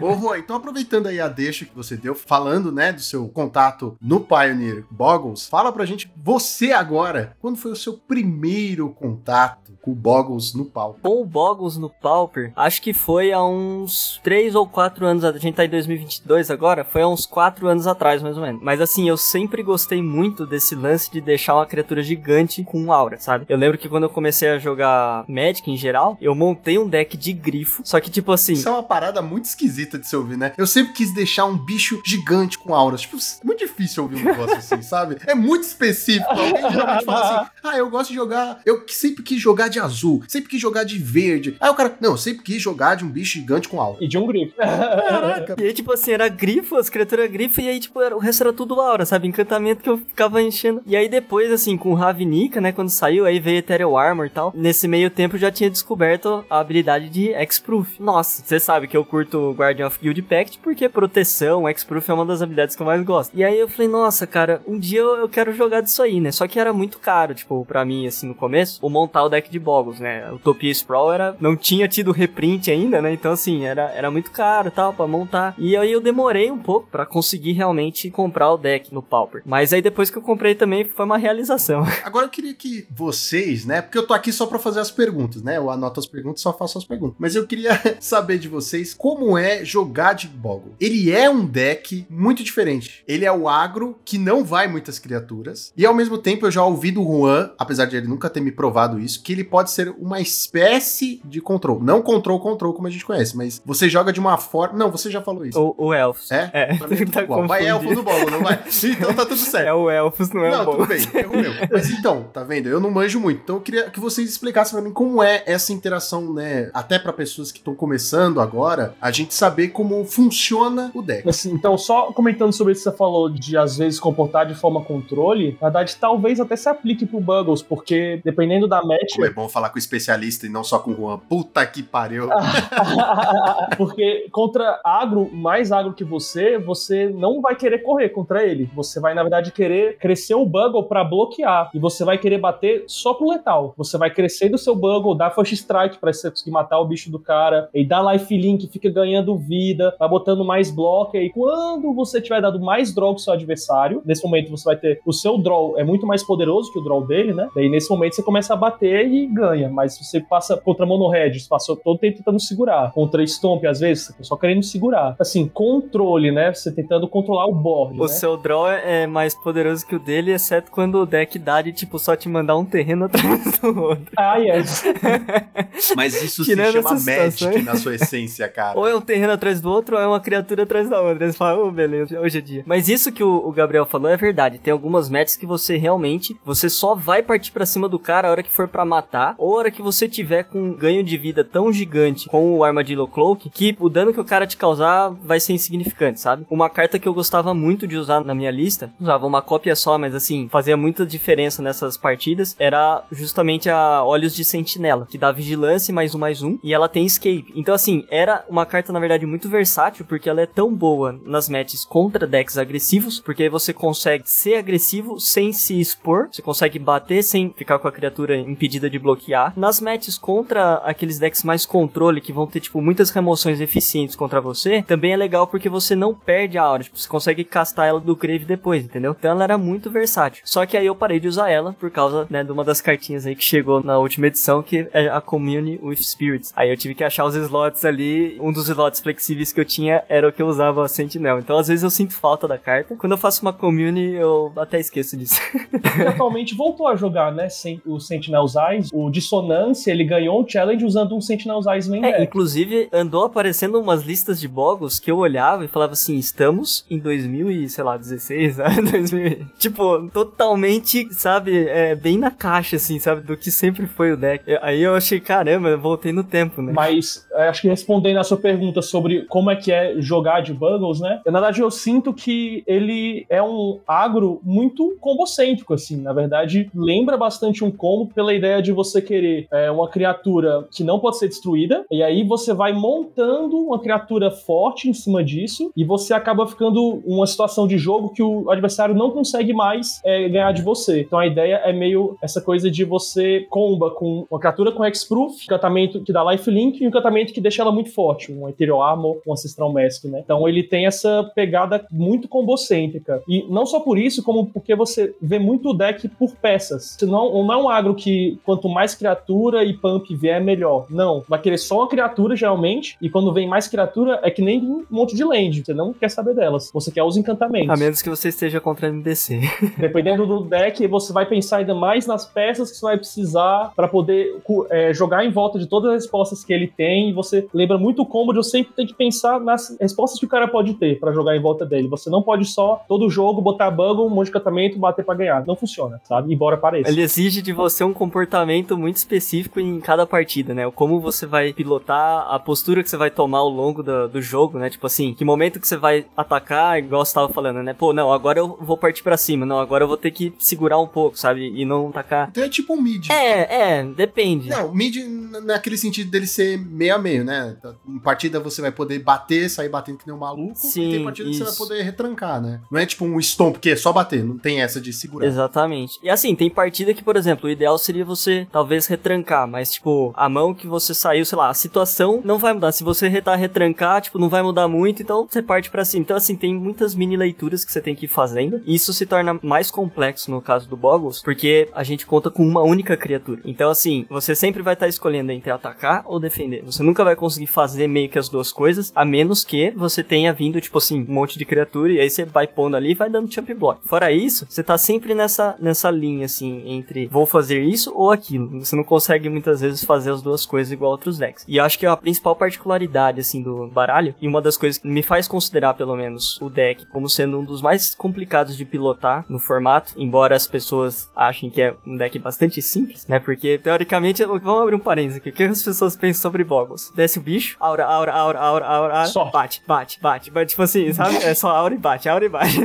Ô, Rô, então aproveitando aí a deixa que você deu, falando, né, do seu contato no Pioneer Boggles, fala pra gente, você agora, quando foi o seu primeiro contato com o Boggles no palco? Com o Boggles no Pauper, acho que foi há uns 3 ou 4 anos, a gente tá em 2022 agora, foi há uns 4 anos atrás, mais ou menos. Mas assim, eu sempre gostei muito desse lance de deixar uma criatura gigante com aura, sabe? Eu lembro que quando eu comecei a jogar Magic em geral, eu montei um deck de grifo, só que tipo assim... Isso é uma parada muito esquisita de se ouvir, né? Eu sempre quis deixar um bicho gigante com auras. Tipo, é muito difícil ouvir um negócio assim, sabe? É muito específico. Alguém geralmente fala assim: ah, eu gosto de jogar. Eu sempre quis jogar de azul, sempre quis jogar de verde. Aí o cara, não, eu sempre quis jogar de um bicho gigante com aura. E de um grifo. Caraca. E aí, tipo assim, era grifo, as criaturas grifo, e aí, tipo, era, o resto era tudo aura, sabe? Encantamento que eu ficava enchendo. E aí, depois, assim, com o Ravnica, né, quando saiu, aí veio Ethereal Armor e tal. Nesse meio tempo, eu já tinha descoberto a habilidade de X-Proof. Nossa, você sabe que eu curto Guardian of Guild Pact, porque proteção, X-Proof é uma das habilidades que eu mais gosto. E aí, eu falei, nossa, cara, um dia eu, eu quero jogar disso aí, né? Só que era muito caro, tipo, pra mim, assim, no começo, o montar o deck de de Boggles, né? Utopia Sprawl era, não tinha tido reprint ainda, né? Então, assim, era, era muito caro tal pra montar. E aí eu demorei um pouco pra conseguir realmente comprar o deck no Pauper. Mas aí depois que eu comprei também foi uma realização. Agora eu queria que vocês, né? Porque eu tô aqui só pra fazer as perguntas, né? Eu anoto as perguntas só faço as perguntas. Mas eu queria saber de vocês como é jogar de Boggle. Ele é um deck muito diferente. Ele é o agro que não vai muitas criaturas. E ao mesmo tempo eu já ouvi do Juan, apesar de ele nunca ter me provado isso, que ele pode ser uma espécie de control. Não control, control como a gente conhece, mas você joga de uma forma. Não, você já falou isso. O, o Elfos. É? É, mim é tudo tá. Vai elfo no bolo, não vai? Então tá tudo certo. É o Elfos, não é Não, o tudo Boggles. bem, erro meu. Mas então, tá vendo? Eu não manjo muito. Então eu queria que vocês explicassem pra mim como é essa interação, né? Até pra pessoas que estão começando agora, a gente saber como funciona o deck. Assim, então, só comentando sobre isso que você falou de às vezes comportar de forma controle, na verdade, talvez até se aplique pro Buggles, porque dependendo da match. Como é bom falar com especialista e não só com o Juan. Puta que pariu. Porque contra agro, mais agro que você, você não vai querer correr contra ele. Você vai, na verdade, querer crescer o Buggle pra bloquear. E você vai querer bater só pro letal. Você vai crescer do seu Buggle, dar First Strike pra você conseguir matar o bicho do cara, e dar Life Link, fica ganhando vida, vai botando mais bloco. E quando você tiver dado mais draw que o seu adversário, nesse momento você vai ter. O seu draw é muito mais poderoso que o draw dele, né? Daí nesse momento você começa a bater e ganha. Mas se você passa contra Mono Red, você passou todo tempo tentando segurar. Contra Stomp, às vezes, você tá só querendo segurar. Assim, controle, né? Você tentando controlar o board. O né? seu draw é mais poderoso que o dele, exceto quando o deck dá de, tipo, só te mandar um terreno atrás do outro. Ah, yes. Mas isso Tirando se chama Magic na sua essência, cara. Ou é um terreno atrás do outro, ou é uma criatura atrás da outra. Eles falam, oh, beleza, hoje é dia. Mas isso que o, o Gabriel falou é verdade. Tem algumas matches que você realmente, você só vai partir pra cima do cara a hora que for pra matar, ou a hora que você tiver com um ganho de vida tão gigante com o Armadillo Cloak, que o dano que o cara te causar vai ser insignificante, sabe? Uma carta que eu gostava muito de usar na minha lista, usava uma cópia só, mas assim, fazia muita diferença nessas partidas, era justamente a Olhos de Sentinela, que dá vigilância mais um mais um, e ela tem escape. Então assim, era uma carta na verdade muito versátil, porque ela é tão boa nas matches contra decks agressivos, porque você consegue ser agressivo sem se expor, você consegue bater sem ficar com a criatura impedida de bloquear. Nas matches contra aqueles decks mais controle, que vão ter tipo muitas remoções eficientes contra você, também é legal porque você não perde a aura, tipo, você consegue castar ela do grave depois, entendeu? Então ela era muito versátil. Só que aí eu parei de usar ela por causa, né, de uma das cartinhas aí que chegou na última edição, que é a Commune with Spirits. Aí eu tive que achar os slots ali, um dos slots flexíveis que eu tinha era o que eu usava a Sentinel. Então às vezes eu sinto falta da carta. Quando eu faço uma Commune, eu até esqueço disso. atualmente voltou a jogar, né? Sem o Sentinel's Eyes. O Dissonância, ele ganhou um challenge usando um Sentinel's Eyes main É, inclusive andou aparecendo umas listas de Boggles que eu olhava e falava assim, estamos em 2000 e, sei lá, 16, sabe? 2000, tipo, totalmente, sabe, é, bem na caixa, assim, sabe, do que sempre foi o deck. Eu- Aí eu achei, caramba, eu voltei no tempo, né? Mas é, acho que respondendo a sua pergunta sobre como é que é jogar de Buggles, né? Na verdade, eu sinto que ele é um agro muito combocêntrico, assim. Na verdade, lembra bastante um combo pela ideia de você querer é, uma criatura que não pode ser destruída, e aí você vai montando uma criatura forte em cima disso, e você acaba ficando uma situação de jogo que o adversário não consegue mais é, ganhar de você. Então a ideia é meio essa coisa de você comba com uma criatura com Hexproof, encantamento que dá lifelink e um encantamento que deixa ela muito forte, um Ethereal Armor, um Ancestral Mask, né? Então ele tem essa pegada muito combocêntrica. E não só por isso, como porque você vê muito o deck por peças. Você não, não é um agro que quanto mais criatura e pump vier, melhor. Não. Vai querer só uma criatura, geralmente, e quando vem mais criatura, é que nem um monte de land. Você não quer saber delas. Você quer os encantamentos. A menos que você esteja contra MDC. Dependendo do deck, você vai pensar ainda mais nas peças que você vai precisar para poder é, jogar em volta de todas as respostas que ele tem. E você lembra muito o combo de eu sempre ter que pensar nas respostas que o cara pode ter para jogar em volta dele. Você não pode só todo jogo botar buggle, um monte de encantamento, bater para ganhar. Não funciona, sabe? Embora pareça. Ele exige de você um comportamento muito específico em cada partida, né? Como você vai pilotar, a postura que você vai tomar ao longo do, do jogo, né? Tipo assim, que momento que você vai atacar, igual você tava falando, né? Pô, não, agora eu vou partir pra cima, não, agora eu vou ter que segurar um pouco, sabe? E não atacar. Então é tipo um mid. É, é, depende. Não, mid naquele sentido dele ser meio a meio, né? Em partida você vai poder bater, sair batendo que nem um maluco. e Sim, tem partida que você vai isso. poder retrancar, né? Não é tipo um stomp, que é só bater, não tem essa de segurar. Exatamente. E assim, tem partida que, por exemplo, o ideal seria você talvez retrancar, mas tipo, a mão que você saiu, sei lá, a situação não vai mudar. Se você retar retrancar, tipo, não vai mudar muito, então você parte pra cima. Então, assim, tem muitas mini leituras que você tem que ir fazendo. E isso se torna mais complexo no caso do Boggles, porque a gente conta com uma única criatura. Então, assim, você sempre vai estar escolhendo entre atacar ou defender. Você nunca vai conseguir fazer meio que as duas coisas, a menos que você tenha vindo, tipo assim, um monte de criatura, e aí você vai pondo ali e vai dando jump block. Fora isso, você tá sempre nessa, nessa linha, assim, entre vou fazer isso ou aquilo. Você não consegue muitas vezes fazer as duas coisas igual outros decks. E acho que a principal particularidade, assim, do baralho, e uma das coisas que me faz considerar, pelo menos, o deck como sendo um dos mais complicados de pilotar no formato, embora as pessoas achem que é um deck bastante simples, né? Porque, teoricamente, vamos abrir um parênteses aqui. O que as pessoas pensam sobre Boggles? Desce o bicho, aura, aura, aura, aura, aura, aura Só. bate, bate, bate, bate. Tipo assim, sabe? É só aura e bate, aura e bate.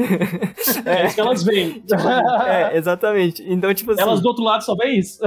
É isso que elas veem. é, exatamente. Então, tipo assim. Elas do outro lado só veem isso.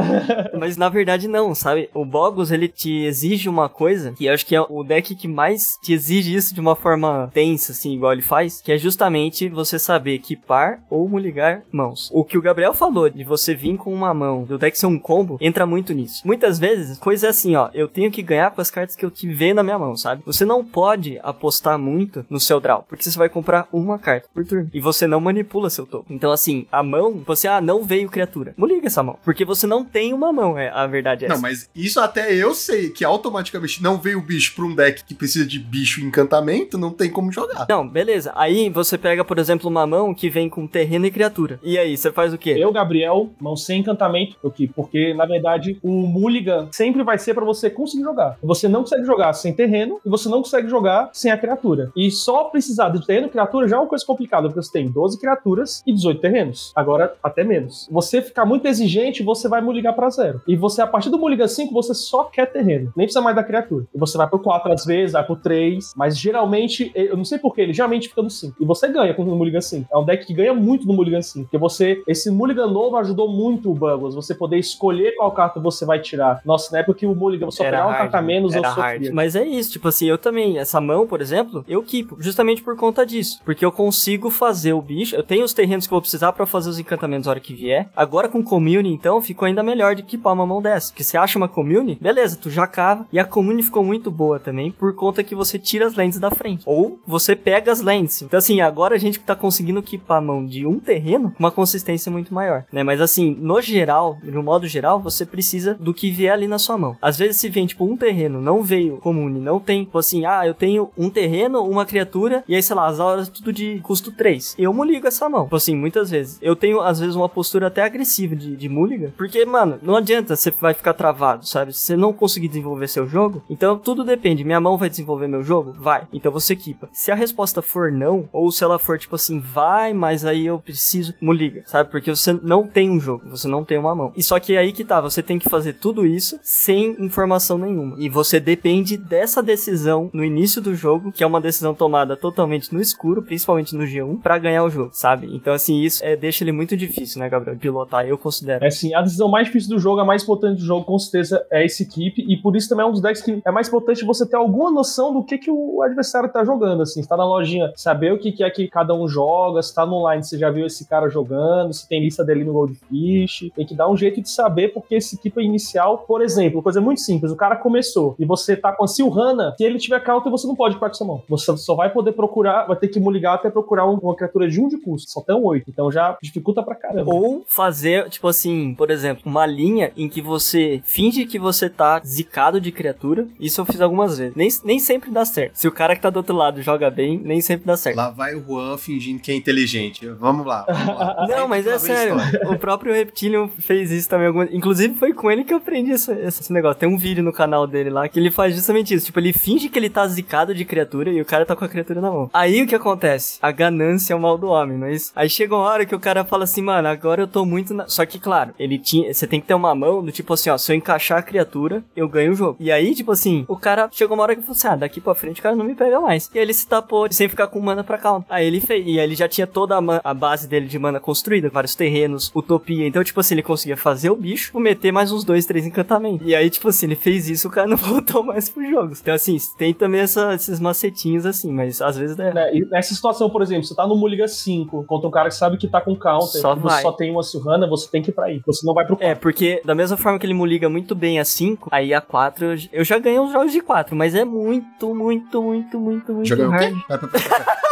Mas na verdade não, sabe? O Boggles, ele te exige uma coisa, que eu acho que é o deck que mais te exige isso de uma forma tensa, assim, igual ele faz, que é justamente você saber equipar ou ligar mãos. O que o Gabriel falou, de você vir com uma mão, do deck ser um combo, entra muito nisso. Muitas vezes, coisa é assim, ó, eu tenho que ganhar com as cartas que eu te ver na minha mão, sabe? Você não pode apostar muito no seu draw, porque você vai comprar uma carta por turno, e você não manipula seu topo. Então, assim, a mão, você, ah, não veio criatura. Não liga essa mão, porque você não tem uma mão, é a verdade é Não, essa. mas isso até eu sei, que automaticamente não veio o bicho pra um deck que precisa de bicho e encantamento, não tem como jogar. Não, beleza. Aí você pega, por exemplo, uma mão que vem com terreno e criatura. E aí, você faz o quê? Eu, Gabriel, mão sem encantamento, porque, porque na verdade o Mulligan sempre vai ser pra você conseguir jogar. Você não consegue jogar sem terreno e você não consegue jogar sem a criatura. E só precisar de terreno e criatura já é uma coisa complicada, porque você tem 12 criaturas e 18 terrenos. Agora, até menos. Você ficar muito exigente, você vai mulligar pra zero. E você, a partir do Mulligan 5, você só quer terreno. Nem precisa mais da criatura. E você vai pro 4 às vezes, vai pro 3. Mas geralmente, eu não sei porquê, ele geralmente fica no 5. E você ganha com o Mulligan 5. É um deck que ganha muito no Mulligan 5. Porque você, esse Mulligan novo ajudou muito o Bubbles. Você poder escolher qual carta você vai tirar. Nossa, na época que o Mulligan só pegava uma carta menos, eu Era sofria. hard. Mas é isso, tipo assim, eu também, essa mão, por exemplo, eu equipo, justamente por conta disso. Porque eu consigo fazer o bicho, eu tenho os terrenos que eu vou precisar pra fazer os encantamentos na hora que vier. Agora com commune, então, ficou ainda melhor de equipar uma mão dessa. Porque você acha uma commune, beleza, tu já cava. E a commune ficou muito boa também, por conta que você tira as lentes da frente. Ou você pega as lentes. Então, assim, agora a gente tá conseguindo equipar a mão de um terreno com uma consistência muito maior, né? Mas assim, no geral, no modo geral, você precisa do que vier ali na sua mão. Às vezes se vem, tipo, um terreno, não veio comune, não tem, tipo assim, ah, eu tenho um terreno, uma criatura, e aí, sei lá, as horas tudo de custo 3. Eu muligo essa mão. Tipo assim, muitas vezes. Eu tenho, às vezes, uma postura até agressiva de, de porque, mano, não adianta, você vai ficar travado, sabe? Se você não conseguir desenvolver seu jogo, então tudo depende. Minha mão vai desenvolver meu jogo? Vai. Então você equipa. Se a resposta for não, ou se ela for, tipo assim, vai, mas aí eu preciso, muliga, sabe? Porque você não tem um jogo, você não tem uma mão. E só que aí que tá, você tem que fazer tudo isso sem informação nenhuma. E você depende dessa decisão no início do jogo, que é uma decisão tomada totalmente no escuro, principalmente no G1, pra ganhar o jogo, sabe? Então, assim, isso é, deixa ele muito difícil, né, Gabriel? Pilotar, eu considero. É assim, a decisão mais difícil do jogo, a mais importante do jogo, com certeza, é esse equipe. E por isso também é um dos decks que é mais importante você ter alguma noção do que, que o adversário tá jogando. Assim, se tá na lojinha, saber o que, que é que cada um joga, se tá no online, você já viu esse cara jogando, se tem lista dele no Goldfish. Tem que dar um jeito de saber, porque esse equipe inicial, por exemplo, coisa muito simples: o cara começou e você tá com a Silhana, se ele tiver counter, você não pode ficar com sua mão. Você só vai poder procurar, vai ter que ligar até procurar um- uma criatura de um de custo. Só tem um 8. Então já dificulta pra caramba. Ou fazer, tipo assim, por exemplo, uma linha em que você finge que você tá zicado de criatura. Isso eu fiz algumas vezes. Nem, nem sempre dá certo. Se o cara que tá do outro lado joga bem, nem sempre dá certo. Lá vai o Juan fingindo que é inteligente. Vamos lá. Vamos lá. Não, mas é sério. história. O próprio Reptilian fez isso também. algumas- Inclusive, foi com ele que eu aprendi esse, esse negócio. Tem um vídeo no canal dele lá que ele faz justamente isso. Tipo, ele finge que ele tá zicado de criatura e o cara tá com a criatura na mão. Aí o que acontece? A ganância é o mal do homem, não é isso? Aí chega uma hora que o cara fala assim, mano, agora eu tô muito na... Só que, claro, ele tinha... Você tem que ter uma mão do tipo assim, ó, se eu encaixar a criatura, eu ganho o jogo. E aí, tipo assim, o cara chegou uma hora que falou assim, ah, daqui pra frente o cara não me pega mais. E aí ele se tapou sem ficar com mana pra calma. Aí ele fez. E aí ele já tinha toda a, a base dele de mana construída, vários terrenos, utopia. Então, tipo assim, ele conseguia fazer o bicho, meter mais uns dois, três encantamentos. E aí, tipo assim, ele fez isso, o cara não voltou mais pros jogos. Então, assim, tem também essa- esses macetinhos assim, mas às vezes é. Né, e nessa situação, por exemplo, você tá no Mulligan 5 contra um cara que sabe que tá com counter, Só vai. só tem uma Silhana, você tem que ir pra aí. Você não vai pro É, porque Porque da mesma forma que ele me liga muito bem a 5, aí a 4 eu, já ganhei uns jogos de 4, mas é muito, muito, muito, muito, muito Já ganhou o quê? hard. Pera,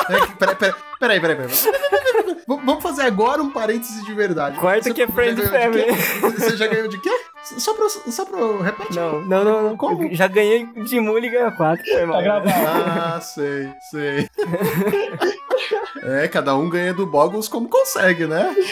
pera, pera, pera, peraí, peraí, peraí. V- Vamos fazer agora um parênteses de verdade. Quarto que é Friend? Family. Você já ganhou de quê? Só pra, só pra repete. Não, não, não, não. Como? Eu já ganhei de Mulligan a 4, foi mal. Tá gravado. Ah, sei, sei. É, cada um ganha do Boggles como consegue, né?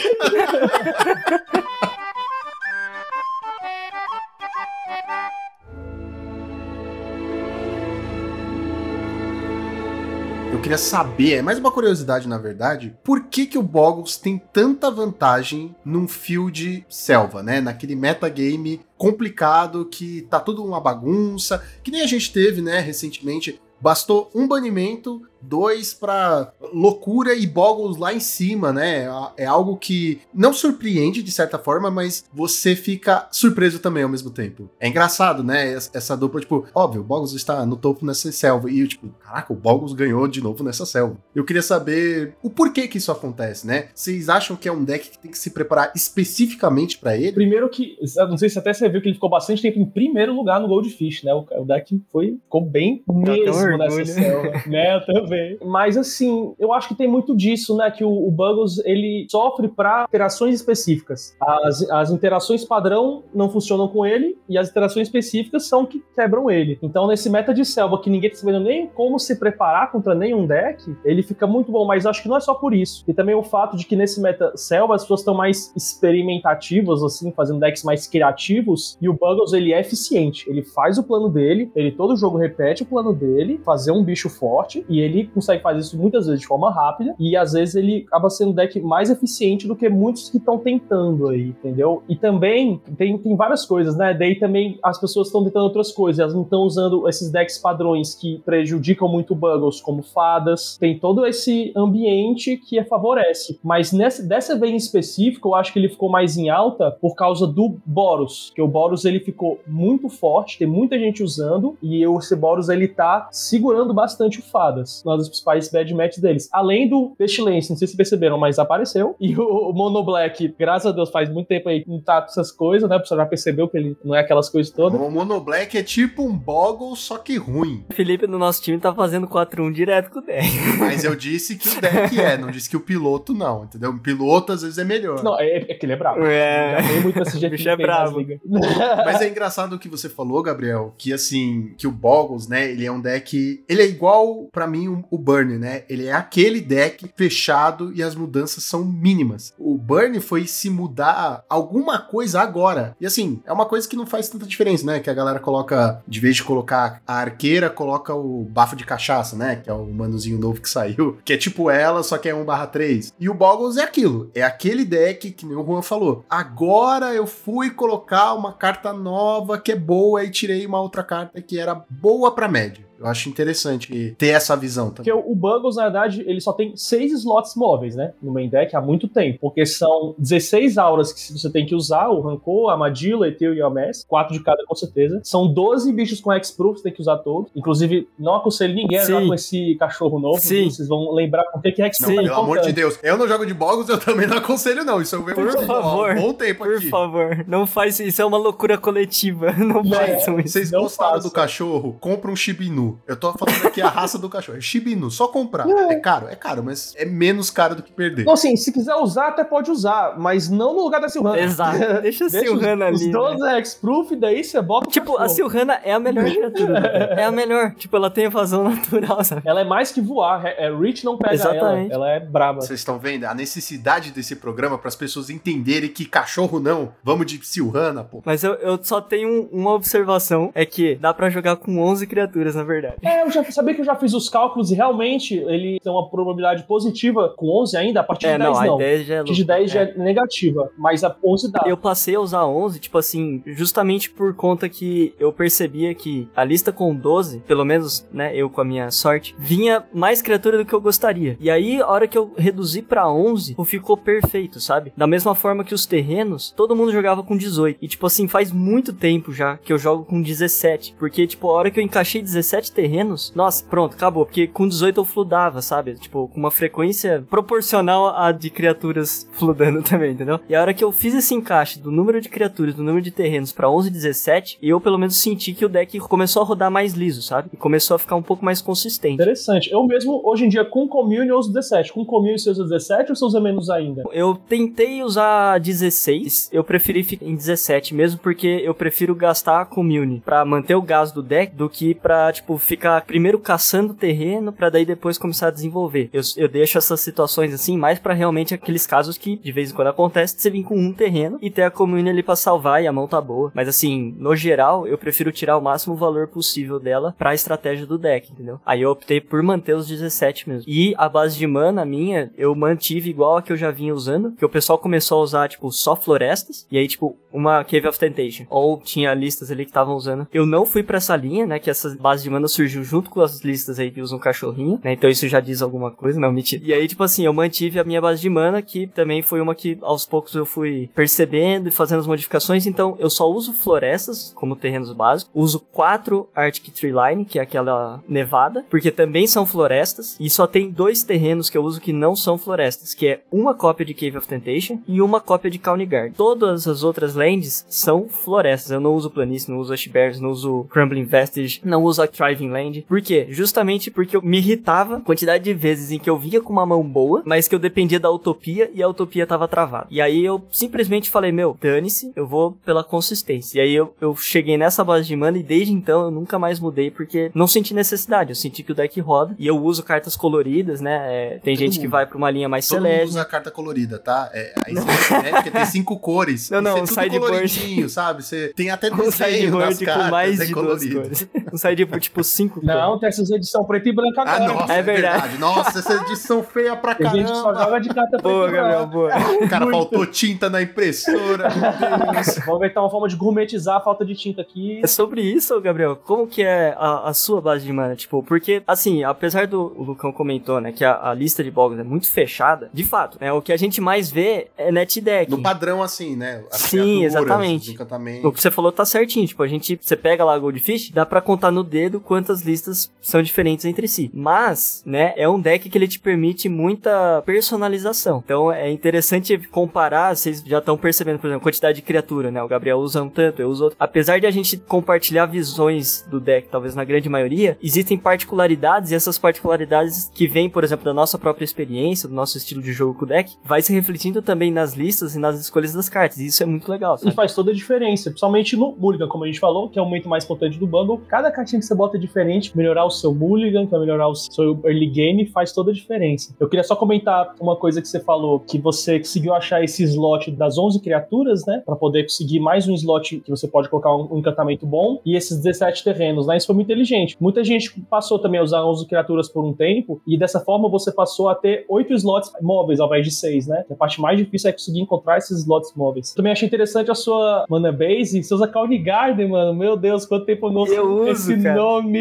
queria saber, é mais uma curiosidade na verdade, por que que o Boggles tem tanta vantagem num field selva, né? Naquele metagame complicado que tá tudo uma bagunça, que nem a gente teve, né, recentemente. Bastou um banimento, dois pra loucura e Boggles lá em cima, né? É algo que não surpreende de certa forma, mas você fica surpreso também ao mesmo tempo. É engraçado, né? Essa dupla, tipo, óbvio, o Boggles está no topo nessa selva. E eu, tipo, caraca, o Boggles ganhou de novo nessa selva. Eu queria saber o porquê que isso acontece, né? Vocês acham que é um deck que tem que se preparar especificamente pra ele? Primeiro que, não sei se até você viu que ele ficou bastante tempo em primeiro lugar no Goldfish, né? O, o deck foi, ficou bem mesmo nessa selva, né? Eu também. Mas assim, eu acho que tem muito disso, né? Que o, o Buggles, ele sofre pra interações específicas. As, as interações padrão não funcionam com ele e as interações específicas são que quebram ele. Então, nesse meta de selva que ninguém tá sabendo nem como se preparar contra nenhum deck, ele fica muito bom, mas acho que não é só por isso. E também o fato de que nesse meta selva as pessoas estão mais experimentativas, assim, fazendo decks mais criativos, e o Buggles, ele é eficiente. Ele faz o plano dele, ele todo jogo repete o plano dele, fazer um bicho forte, e ele consegue fazer isso muitas vezes de forma rápida, e às vezes ele acaba sendo um deck mais eficiente do que muitos que estão tentando aí, entendeu? E também tem, tem várias coisas, né? Daí também as pessoas estão tentando outras coisas, elas não estão usando esses decks padrões que prejudicam muito Buggles, como fadas. Tem todo esse ambiente que favorece. Mas nessa, dessa vez em específico, eu acho que ele ficou mais em alta por causa do Boros. Que o Boros ele ficou muito forte, tem muita gente usando, e esse Boros ele tá segurando bastante o Fadas, uma das principais bad matches deles. Além do Pestilence, não sei se perceberam, mas apareceu. E o, o Mono Black, graças a Deus, faz muito tempo aí que não tá com essas coisas, né? A pessoa já percebeu que ele não é aquelas coisas todas. O Mono Black é tipo um Boggle, só que ruim. O Felipe no nosso time tá fazendo 4-1 direto com o deck. Mas eu disse que o deck é, não disse que o piloto não, entendeu? O piloto às vezes é melhor. Não, é, é que ele é brabo. É. Já tem muito esse jeito Bicho é brabo. Mas é engraçado o que você falou, Gabriel, que assim, que o Boggles, né, ele é um deck, ele é igual pra mim o, Burn, né? Ele é aquele deck fechado e as mudanças são mínimas. O Burn foi se mudar alguma coisa agora. E assim, é uma coisa que não faz tanta diferença, né? Que a galera coloca, de vez de colocar a arqueira, coloca o bafo de cachaça, né? Que é o manuzinho novo que saiu, que é tipo ela, só que é 1/3. E o Boggles é aquilo, é aquele deck que nem o Juan falou. Agora eu fui colocar uma carta nova que é boa e tirei uma outra carta que era boa pra média. Eu acho interessante ter essa visão Porque também. o o Buggles, na verdade, ele só tem seis slots móveis, né? No main deck há muito tempo. Porque são 16 auras que você tem que usar: o Rancor, a Armadilha, Eteu e o Ames. Quatro de cada, com certeza. São 12 bichos com X-Proof, você tem que usar todos. Inclusive, não aconselho ninguém a jogar com esse cachorro novo. Sim. Vocês vão lembrar por que que X-Proof Sim. é Pelo amor de. Deus, eu não jogo de Boggles, eu também não aconselho não. Isso eu venho Por falando há favor, um bom tempo Por aqui. favor, não faz isso. Isso é uma loucura coletiva. Não Não, façam isso. Vocês Não gostaram do cachorro? Compra um Shibinu. Eu tô falando aqui a raça do cachorro. É Shibinu, só comprar. É caro, é caro, mas é menos caro do que perder. Então, assim, se quiser usar, até pode usar, mas não no lugar da Silvana. Exato. Deixa a Silhana os, ali. Os né? 12 X-Proof, daí você bota o Tipo, a. Silhana é a melhor criatura. deck. é a melhor. Tipo, ela tem evasão natural, sabe? Ela é mais que voar. É, é Rich não pega Exatamente. ela. Ela é braba. Vocês estão vendo a necessidade desse programa para as pessoas entenderem que cachorro não. Vamos de Silhana, pô. Mas eu, eu só tenho uma observação: é que dá pra jogar com 11 criaturas, na verdade. É, eu já sabia que eu já fiz os cálculos e realmente ele tem uma probabilidade positiva com 11 ainda, a partir É, de 10 não, não. a já é A partir de louca. 10 já é negativa, mas a 11 dá. Eu passei a usar 11, tipo assim, justamente por conta que eu percebia que a lista com 12, pelo menos, né, eu com a minha sorte, vinha mais criatura do que eu gostaria. E aí, a hora que eu reduzi pra 11, pô, ficou perfeito, sabe? Da mesma forma que os terrenos, todo mundo jogava com 18. E tipo assim, faz muito tempo já que eu jogo com 17, porque tipo, a hora que eu encaixei 17 17 terrenos, nossa, pronto, acabou. Porque com 18 eu fludava, sabe? Tipo, com uma frequência proporcional à de criaturas fludando também, entendeu? E a hora que eu fiz esse encaixe do número de criaturas, do número de terrenos pra 11 e 17, eu pelo menos senti que o deck começou a rodar mais liso, sabe? E começou a ficar um pouco mais consistente. Interessante. Eu mesmo, hoje em dia, com Commune, eu uso 17. Com Commune, você usa 17 ou você usa menos ainda? Eu tentei usar 16, eu preferi ficar em 17 mesmo porque eu prefiro gastar a commune pra manter o gás do deck do que pra, tipo, ficar primeiro caçando terreno pra daí depois começar a desenvolver. Eu, eu deixo essas situações assim mais pra realmente aqueles casos que de vez em quando acontece de você vir com um terreno e ter a commune ali pra salvar e a mão tá boa. Mas assim, no geral, eu prefiro tirar o máximo valor possível dela pra estratégia do deck, entendeu? Aí eu optei por manter os 17 mesmo. E a base de mana minha, eu mantive igual a que eu já vinha usando, que o pessoal começou a usar, tipo, só florestas, e aí, tipo, uma Cave of Temptation. Ou tinha listas ali que estavam usando. Eu não fui pra essa linha, né, que essa base de mana surgiu junto com as listas aí que usam cachorrinho, né, então isso já diz alguma coisa, não, mentira. E aí, tipo assim, eu mantive a minha base de mana, que também foi uma que aos poucos eu fui percebendo e fazendo as modificações, então eu só uso florestas como terrenos básicos, uso quatro Arctic Tree Line, que é aquela nevada, porque também são florestas, e só tem dois terrenos que eu uso que não são florestas, que é uma cópia de Cave of Temptation e uma cópia de Kaunigard. Todas as outras lands são florestas, eu não uso planície, não uso Ashbears, não uso Crumbling Vestige, não uso a Thriving Land. Por quê? Justamente porque eu me irritava a quantidade de vezes em que eu vinha com uma mão boa, mas que eu dependia da utopia e a utopia tava travada. E aí eu simplesmente falei, meu, dane-se, eu vou pela consistência. E aí eu, eu cheguei nessa base de mana e desde então eu nunca mais mudei porque não senti necessidade. Eu senti que o deck roda e eu uso cartas coloridas, né? É, tem Todo gente que mundo. vai pra uma linha mais Todo mundo celeste. usa a carta colorida, tá? É, aí você né, porque tem cinco cores. Não, não, um é sideboard. sabe? Você tem até Um sideboard cartas, com mais é de duas colorido. cores. Um sideboard tipo cinco Não, tem essas edição preta e branca Ah, agora. nossa, É é, verdade. verdade. Nossa, essa edição feia pra Tem gente que só caramba. joga de carta preta Boa, Gabriel, boa. Cara, Muito. faltou tinta na impressora. Vamos inventar uma forma de gourmetizar a falta de tinta aqui. É sobre isso, Gabriel. Como que é a, a sua base de mana? Tipo, porque, assim, apesar do o Lucão comentou, né, que a, a lista de bogs é muito fechada, de fato, né, o que a gente mais vê é net deck. No padrão, assim, né? As Sim, exatamente. O que você falou tá certinho, tipo, a gente, você pega lá a Goldfish, dá pra contar no dedo quantas listas são diferentes entre si. Mas, né, é um deck que ele te permite muita personalização. Então é interessante comparar, vocês já estão percebendo, por exemplo, a quantidade de criatura, né? O Gabriel usa um tanto, eu uso outro. Apesar de a gente compartilhar visões do deck, talvez na grande maioria, existem particularidades e essas particularidades que vêm, por exemplo, da nossa própria experiência, do nosso estilo de jogo com o deck, vai se refletindo também nas listas e nas escolhas das cartas. E isso é muito legal, E sabe? faz toda a diferença, principalmente no Mulligan, como a gente falou, que é o momento mais importante do bundle. Cada cartinha que você bota é diferente, melhorar o seu Mulligan, que vai melhorar o seu early game, faz toda a diferença. Eu queria só comentar uma coisa que você falou, que você conseguiu achar esse slot das 11 criaturas, né, Pra poder conseguir mais um slot que você pode colocar um, um encantamento bom, e esses 17 terrenos, né, isso foi muito inteligente. Muita gente passou também a usar 11 criaturas por um tempo, e dessa forma você passou a ter 8 slots móveis ao invés de 6, né? A parte mais difícil é conseguir encontrar esses slots móveis. Também achei interessante a sua mana base, você usa Cauni Garden, mano. Meu Deus, quanto tempo eu não Eu uso, esse cara. nome.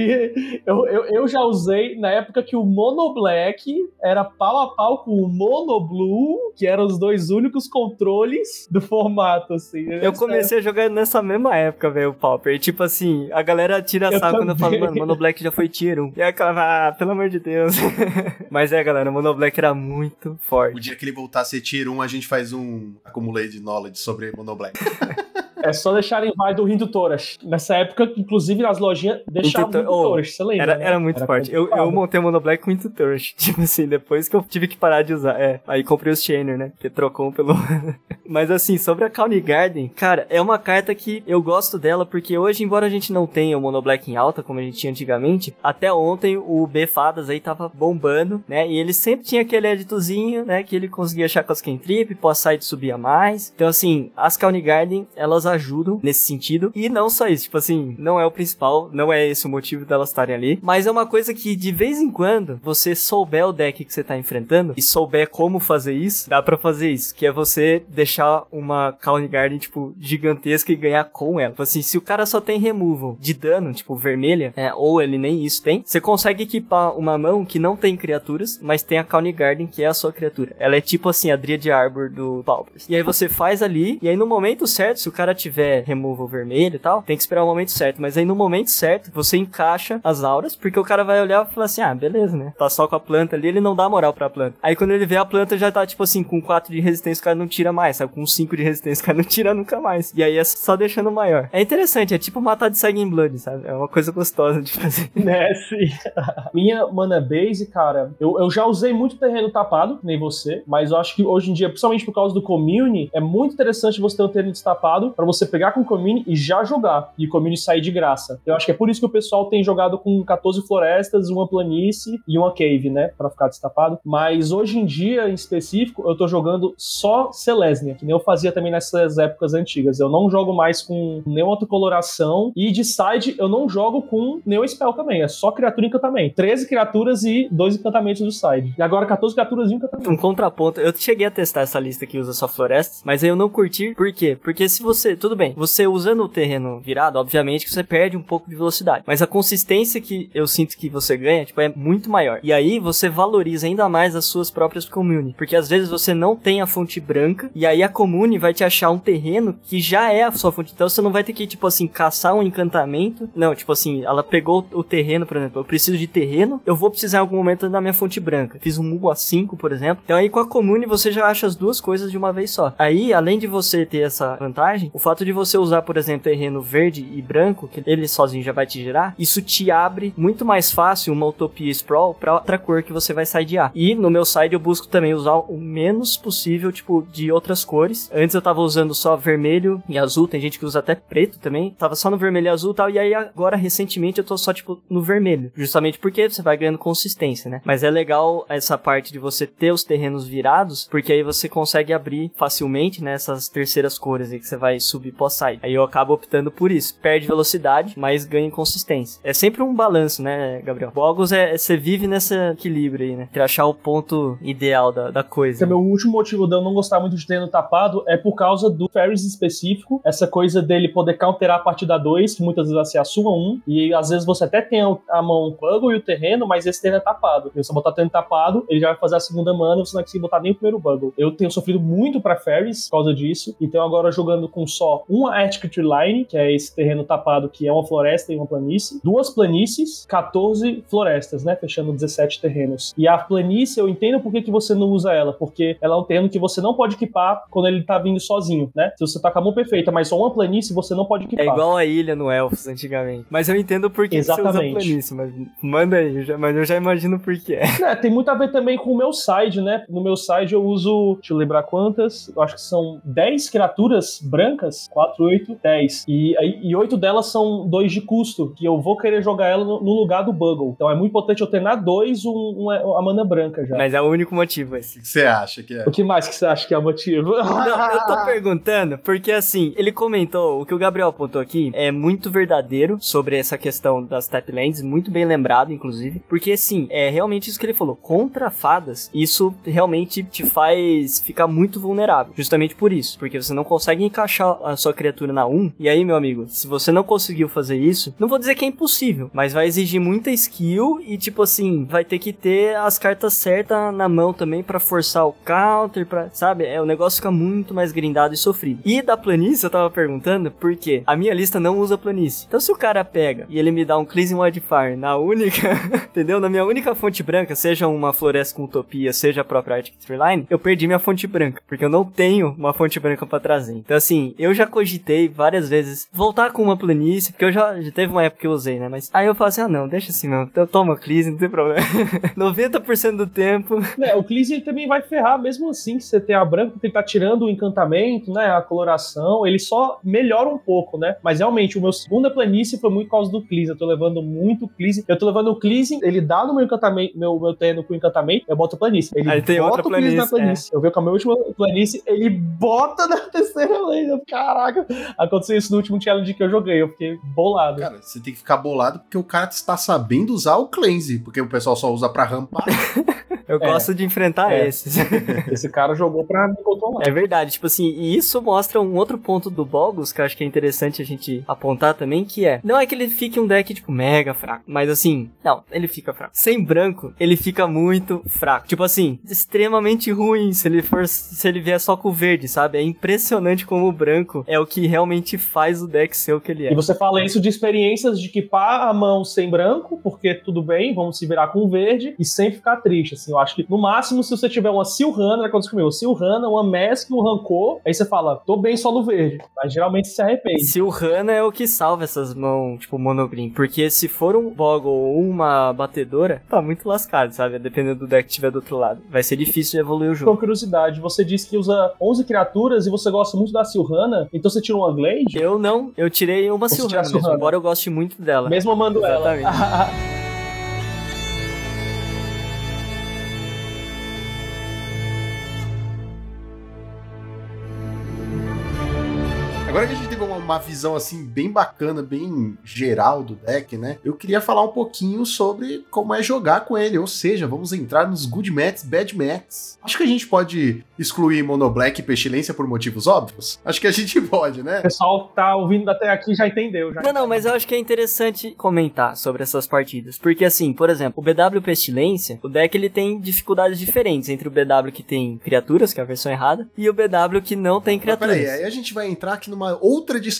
Eu, eu, eu já usei na época que o Mono Black era pau a pau com o Mono Blue, que eram os dois únicos controles do formato, assim. Eu comecei a jogar nessa mesma época, velho, o Pauper. E, tipo assim, a galera tira Eu sarro quando eu falo, mano, Mono Black já foi tier 1. E aí aquela, ah, pelo amor de Deus. Mas é, galera, Mono Black era muito O forte. dia que ele voltar a ser tier 1, a gente faz um Accumulated Knowledge sobre Mono Black. É só deixarem vai do Rindu Toras. Nessa época, inclusive, nas lojinhas deixavam o Rindu Rindu Oh, Toras, você lembra? Era, né? era muito forte. Eu, eu montei o Mono Black com muito Turret. Tipo assim, depois que eu tive que parar de usar. É, aí comprei os Chainer, né? Que trocou um pelo. Mas assim, sobre a County Garden, cara, é uma carta que eu gosto dela porque hoje, embora a gente não tenha o Mono Black em alta, como a gente tinha antigamente, até ontem o B Fadas aí tava bombando, né? E ele sempre tinha aquele editozinho, né? Que ele conseguia achar com as Kentrip, pós-side subia mais. Então, assim, as County Garden, elas ajudam nesse sentido. E não só isso, tipo assim, não é o principal, não é esse o motivo delas estarem ali. Mas é uma coisa que de vez em quando você souber o deck que você tá enfrentando e souber como fazer isso, dá pra fazer isso. Que é você deixar uma Calm Garden, tipo, gigantesca e ganhar com ela. Tipo assim, se o cara só tem removal de dano, tipo, vermelha, é, ou ele nem isso tem, você consegue equipar uma mão que não tem criaturas, mas tem a Calm Garden, que é a sua criatura. Ela é tipo assim, a Dryad Arbor do Paupers. E aí você faz ali, e aí no momento certo, se o cara tiver removal vermelho e tal, tem que esperar o momento certo. Mas aí no momento certo, você encaixa as auras, porque o cara vai olhar e falar assim, ah, beleza, né? Tá só com a planta ali, ele não dá moral pra planta. Aí quando ele vê a planta, já tá tipo assim, com 4 de resistência, o cara não tira mais, sabe? Com 5 de resistência, o cara não tira nunca mais. E aí é só deixando maior. É interessante, é tipo matar de sangue em blood, sabe? É uma coisa gostosa de fazer. Né, sim. Minha mana base, cara, eu, eu já usei muito terreno tapado, nem você, mas eu acho que hoje em dia, principalmente por causa do community, é muito interessante você ter um terreno destapado pra você pegar com o community e já jogar. E o community sair de graça. Eu acho que é por isso que o pessoal tem jogado com 14 florestas, uma planície e uma cave, né? Pra ficar destapado. Mas hoje em dia, em específico, eu tô jogando só Selesnia, que nem eu fazia também nessas épocas antigas. Eu não jogo mais com nenhuma outra coloração. E de side, eu não jogo com nenhum spell também. É só criatura e encantamento. 13 criaturas e dois encantamentos do side. E agora 14 criaturas e um encantamento. Um contraponto, eu cheguei a testar essa lista que usa só florestas, mas aí eu não curti, por quê? Porque se você, tudo bem, você usando o terreno virado, obviamente que você perde um pouco de velocidade, mas a consistência que eu sinto que você ganha, tipo, é muito maior. E aí você valoriza ainda mais as suas próprias commune, porque às vezes você não tem a fonte branca, e aí a commune vai te achar um terreno que já é a sua fonte, então você não vai ter que, tipo assim, caçar um encantamento, não, tipo assim, ela pegou o terreno, por exemplo, eu preciso de terreno, eu vou precisar em algum momento da minha fonte branca. Fiz um Mugo A5, por exemplo, então aí com a commune você já acha as duas coisas de uma vez só. Aí, além de você ter essa vantagem, o fato de você usar, por exemplo, terreno verde e branco, que ele sozinho já vai te gerar, isso te abre muito mais fácil uma Utopia Sprawl pra outra cor que você vai sidear. E no meu side eu busco também usar o menos possível, tipo, de outras cores. Antes eu tava usando só vermelho e azul, tem gente que usa até preto também. Tava só no vermelho e azul e tal, e aí agora, recentemente, eu tô só, tipo, no vermelho. Justamente porque você vai ganhando consistência, né? Mas é legal essa parte de você ter os terrenos virados, porque aí você consegue abrir facilmente, né, essas terceiras cores aí que você vai subir pós-side. Aí eu acabo optando por isso. Perde velocidade, mas ganha em consistência. É sempre um balanço, né, Gabriel? Bogos é, você vive nesse equilíbrio aí, né? Pra achar o ponto ideal da, da coisa. Esse é meu último motivo de eu não gostar muito de terreno tapado é por causa do Ferris específico, essa coisa dele poder counterar a partida 2, que muitas vezes vai ser a sua 1, um, e às vezes você até tem a mão o buggle e o terreno, mas esse terreno é tapado. E você botar o terreno tapado, ele já vai fazer a segunda mana, você não vai conseguir botar nem o primeiro buggle. Eu tenho sofrido muito pra Ferris por causa disso, então agora jogando com só uma Etiquette Line, que é esse terreno tapado que é uma floresta e uma planície, duas planícies, 14 florestas, né? Fechando 17 terrenos. E a planície, eu entendo por que, que você não usa ela, porque ela é um terreno que você não pode equipar quando ele tá vindo sozinho, né? Se você tá com a mão perfeita, mas só uma planície, você não pode É equipar. igual a ilha no Elfos antigamente. Mas eu entendo por que que você usa Exatamente. planície, mas manda aí, eu já- mas eu já imagino por que é. É, tem muito a ver também com o meu side, né? No meu side eu uso, deixa eu lembrar quantas, eu acho que são 10 criaturas brancas, 4, 8, 10. E, aí- e 8 delas são 2 de custo, que eu vou querer jogar ela no, no lugar do Buggle. Então é muito importante eu ter na 2 um, um- a mana branca já. Mas é o único motivo esse. O que você acha que é? O que mais que você acha que é o motivo? Não, eu tô perguntando porque assim, ele comentou, o que o Gabriel apontou aqui é muito verdadeiro sobre essa questão das Taplands, muito bem lembrado, inclusive, porque assim, é realmente isso que ele falou, contra fadas, isso realmente te faz ficar muito vulnerável, justamente por isso, porque você não consegue encaixar a sua criatura na 1, e aí, meu amigo, se você não conseguiu fazer isso, não vou dizer que é impossível, mas vai exigir muita skill e tipo assim, vai ter que ter as cartas certas na mão também pra forçar o counter, pra, sabe? É, o negócio fica muito mais grindado e sofrido. E da planície, eu tava perguntando, por quê? A minha lista não usa planície. Então se o cara pega e ele me dá um Cleansing Wildfire na única, entendeu? Na minha única fonte branca, seja uma floresta com utopia, seja a própria Arctic Line, eu perdi minha fonte branca, porque eu não tenho uma fonte branca pra trazer. Então assim, eu já cogitei várias vezes voltar com uma planície, porque eu já, já teve uma época que eu usei, né? Mas aí eu falo assim, ah não, deixa assim mesmo, toma Cleansing, não tem problema. 90% do tempo, É, o Cleanse ele também vai ferrar, mesmo assim, que você tem a branca, porque ele tá tirando o encantamento, né? A coloração, ele só melhora um pouco, né? Mas realmente, o meu segunda planície foi muito por causa do Cleanse. Eu tô levando muito Cleanse. Eu tô levando o Cleanse, ele dá no meu encantamento, meu, meu terreno com encantamento, eu boto planície. Ele Aí tem bota outra o na planície, é. planície. Eu vi com a minha última planície, ele bota na terceira lane. Eu, Caraca, aconteceu isso no último challenge que eu joguei. Eu fiquei bolado. Cara, você tem que ficar bolado porque o cara está sabendo usar o cleanse, porque o pessoal só usa pra rampar. Eu É. gosto de enfrentar É. esses. Esse cara jogou pra me controlar. É verdade, tipo assim, e isso mostra um outro ponto do Bogus que eu acho que é interessante a gente apontar também, que é, não é que ele fique um deck, tipo, mega fraco, mas assim, não, ele fica fraco. Sem branco, ele fica muito fraco. Tipo assim, extremamente ruim se ele for, se ele vier só com o verde, sabe? É impressionante como o branco é o que realmente faz o deck ser o que ele E é. você fala isso de experiências de equipar a mão sem branco, porque tudo bem, vamos se virar com verde, e sem ficar triste, assim. Eu acho que, no máximo, se você tiver uma Silhana, quando você comeu Silhana, uma Mask, um Rancor, aí você fala, tô bem só no verde. Mas geralmente se arrepende. Se o Hana é o que salva essas mãos, tipo, monogreen. Porque se for um Boggle ou uma batedora, tá muito lascado, sabe? Dependendo do deck que tiver do outro lado. Vai ser difícil de evoluir o Com jogo. curiosidade, você disse que usa 11 criaturas e você gosta muito da Silhana, então você tira uma Glade? Eu não, eu tirei uma Silhana Silhana. embora eu goste muito dela. Mesmo amando ela. Exatamente. Agora que a gente uma, visão assim bem bacana, bem geral do deck, né? Eu queria falar um pouquinho sobre como é jogar com ele, ou seja, vamos entrar nos good mats, bad mats. Acho que a gente pode excluir Mono Black e Pestilência por motivos óbvios. Acho que a gente pode, né? O pessoal que tá ouvindo até aqui já entendeu. Já. Não, não, mas eu acho que é interessante comentar sobre essas partidas. Porque assim, por exemplo, o BW Pestilência, o deck ele tem dificuldades diferentes entre o BW que tem criaturas, que é a versão errada, e o BW que não tem Mas criaturas. peraí, aí a gente vai entrar aqui numa outra discussão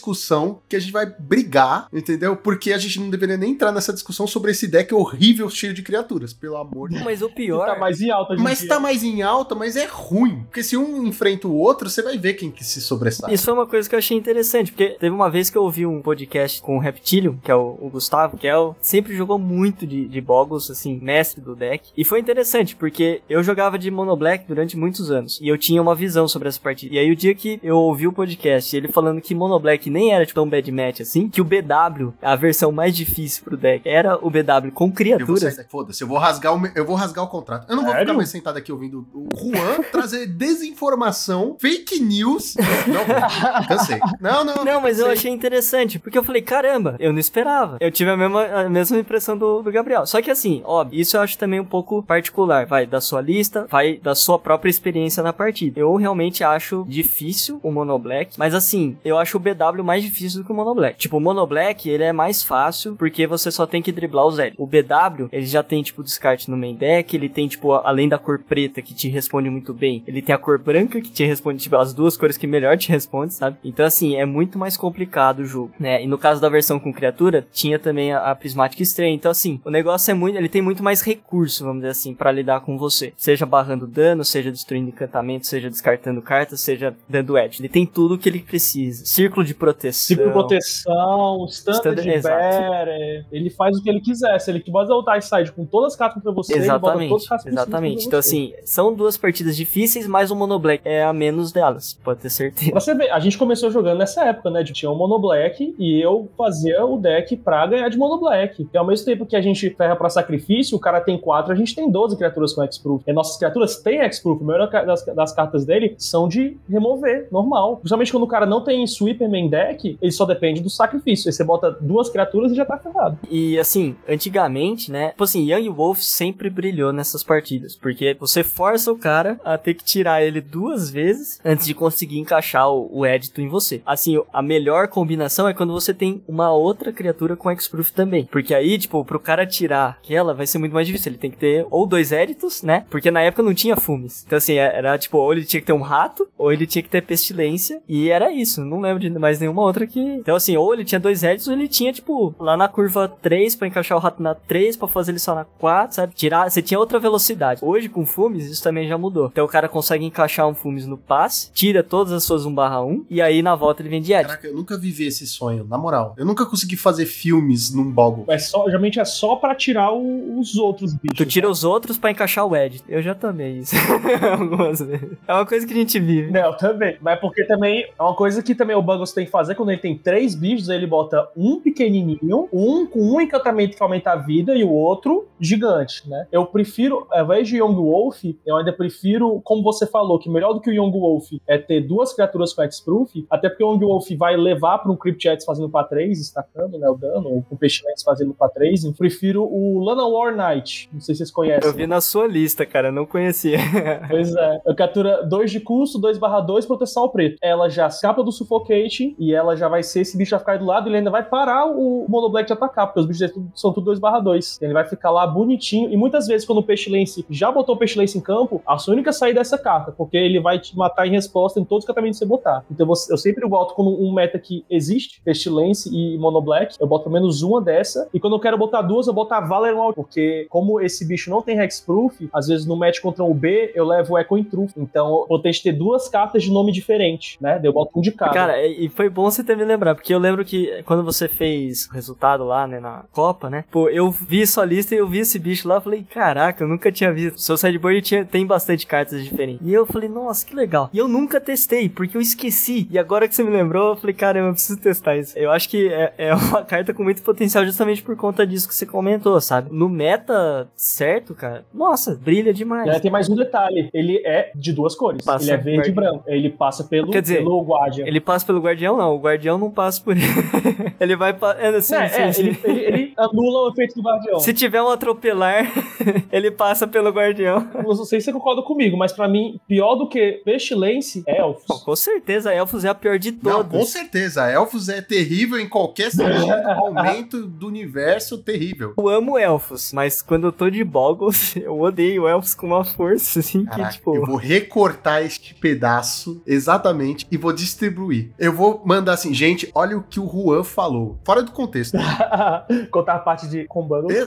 que a gente vai brigar, entendeu? Porque a gente não deveria nem entrar nessa discussão sobre esse deck horrível cheio de criaturas, pelo amor de Deus. Mas o Que pior. tá mais em alta Mas dia. tá mais em alta, mas é ruim. Porque se um enfrenta o outro, você vai ver quem que se sobressai. Isso foi uma coisa que eu achei interessante, porque teve uma vez que eu ouvi um podcast com o Reptilium, que é o, o Gustavo, que é o, sempre jogou muito de, de Boggles, assim, mestre do deck. E foi interessante, porque eu jogava de Mono Black durante muitos anos, e eu tinha uma visão sobre essa partida. E aí o dia que eu ouvi o podcast, ele falando que Mono Black nem era tipo, tão bad match assim, que o BW, a versão mais difícil pro deck, era o BW com Eu criaturas. Foda-se, eu vou rasgar o me- eu vou rasgar o contrato. Eu não vou ficar mais sentado aqui ouvindo o Juan trazer desinformação, fake news. Não, cansei. Não, não. Não, mas eu cansei. achei interessante, porque eu falei, caramba, eu não esperava. Eu tive a mesma, a mesma impressão do, do Gabriel. Só que assim, óbvio, isso eu acho também um pouco particular. Vai da sua lista, vai da sua própria experiência na partida. Eu realmente acho difícil o Mono Black, mas assim, eu acho o BW mais difícil do que o Mono Black. Tipo, o Mono Black, ele é mais fácil, porque você só tem que driblar o Zed. O BW, ele já tem, tipo, descarte no main deck, ele tem, tipo, além da cor preta, que te responde muito bem, ele tem a cor branca, que te responde, tipo, as duas cores que melhor te responde, sabe? Então, assim, é muito mais complicado o jogo, né? E no caso da versão com criatura, tinha também a, a Prismatic Strain. Então, assim, o negócio é muito, ele tem muito mais recurso, vamos dizer assim, pra lidar com você. Seja barrando dano, seja destruindo encantamento, seja descartando cartas, seja dando edge. Ele tem tudo o que ele precisa. Círculo de proteção. Ciclo de proteção, standard Standard- de exato. bear, ele faz o que ele quiser. Se ele bota o tie side com todas as cartas contra você, ele bota todas Exatamente, as exatamente. Então, assim, são duas partidas difíceis, mas o Mono Black é a menos delas, pode ter certeza. Pra você ver, a gente começou jogando nessa época, né? De tinha o Mono Black e eu fazia o deck pra ganhar de Mono Black. E ao mesmo tempo que a gente ferra pra sacrifício, o cara tem 4, a gente tem 12 criaturas com X-Proof. E nossas criaturas têm X-Proof. A maioria das, das cartas dele são de remover, normal. Principalmente quando o cara não tem Sweeper main deck, ele só depende do sacrifício. Aí você bota duas criaturas e já tá ferrado. E assim, antigamente, né? Tipo assim, Young Wolf sempre brilhou nessas partidas. Porque você força o cara a ter que tirar ele duas vezes antes de conseguir encaixar o, o em você. Assim, a melhor combinação é quando você tem uma outra criatura com X-Proof também. Porque aí, tipo, pro cara tirar aquela vai ser muito mais difícil. Ele tem que ter ou dois Editos, né? Porque na época não tinha fumes. Então, assim, era tipo, ou ele tinha que ter um rato, ou ele tinha que ter pestilência. E era isso. Não lembro de mais nenhuma outra que. Então, assim, ou ele tinha dois Editos, ou ele tinha, tipo, lá na curva 3 pra encaixar o rato na 3, pra fazer ele só na 4, sabe? Tirar. Você tinha outra velocidade. Hoje, com fumes, isso também já mudou. Então o cara consegue encaixar um fumes no passe, tira todas as suas 1/1, e aí na volta ele vem de Edit. Caraca, eu nunca vivi esse sonho, na moral. Eu nunca consegui fazer filmes num Boggle. É só, geralmente é só pra tirar o- os outros bichos. Tu tira os outros pra encaixar o Edit. Eu já tomei isso. Algumas vezes. É uma coisa que a gente vive. Não, também. Mas porque também é uma coisa que também o Buggles tem que fazer quando ele tem três bichos, ele bota um pequenininho, um com um encantamento que aumenta a vida e o outro gigante, né? Eu prefiro, ao invés de Young Wolf, eu ainda prefiro, como você falou, que melhor do que o Young Wolf é ter duas criaturas com X-Proof, até porque o Young Wolf vai levar para um Crypt X fazendo pra 3, estacando né, o dano, ou com Pestilence fazendo pra 3. Eu prefiro o Lana War Knight, não sei se vocês conhecem. Eu vi na sua lista, cara, não conhecia. Pois é. Eu captura 2 de custo, 2 barra 2, proteção ao preto. Ela já escapa do Suffocate e ela já vai ser, esse bicho vai ficar do lado e ele ainda vai parar o Mono Black de atacar, porque os bichos são tudo 2 barra 2. Ele vai ficar lá bonitinho. E muitas vezes, quando o Pestilence já botou o Pestilence em campo, a sua única saída é essa carta, porque ele vai te matar em resposta em todos os tratamentos que você botar. Então eu sempre boto como um meta que existe, Pestilence e Mono Black. Eu boto pelo menos uma dessa. E quando eu quero botar duas, eu boto a Valerian porque como esse bicho não tem Hexproof, às vezes no match contra o B, eu levo o Echo em Truth. Então eu tenho que ter duas cartas de nome diferente, né? Eu boto um de cada. Cara, e e foi bom você ter me lembrado, porque eu lembro que quando você fez o resultado lá, né, na Copa, né? Pô, eu vi sua lista e eu vi esse bicho lá, eu falei, caraca, eu nunca tinha visto. Seu sideboard tinha, tem bastante cartas diferentes. E eu falei, nossa, que legal. E eu nunca testei, porque eu esqueci. E agora que você me lembrou, eu falei, caramba, eu preciso testar isso. Eu acho que é, é uma carta com muito potencial justamente por conta disso que você comentou, sabe? No meta certo, cara, nossa, brilha demais. E aí tem mais um detalhe. Ele é de duas cores. Passa ele é verde e guardião. branco. Ele passa pelo, Quer dizer, pelo Guardian. Ele passa pelo guardião, não. O guardião não passa por ele. ele vai. pa- É, sim, É, sim, é, sim. Ele, ele- ele anula o efeito do Guardião. Se tiver um atropelar, ele passa pelo guardião. Não sei se você concorda comigo, mas pra mim, pior do que Pestilence é Elfos. Bom, com certeza, Elfos é a pior de Não, com todas. certeza. Elfos é terrível em qualquer sentido, momento do universo terrível. Eu amo elfos, mas quando eu tô de Boggles, eu odeio elfos com uma força, assim, Caraca, que, tipo... eu vou recortar este pedaço exatamente e vou distribuir. Eu vou mandar assim, gente, olha o que o Juan falou. Fora do contexto. Contar a parte de combando.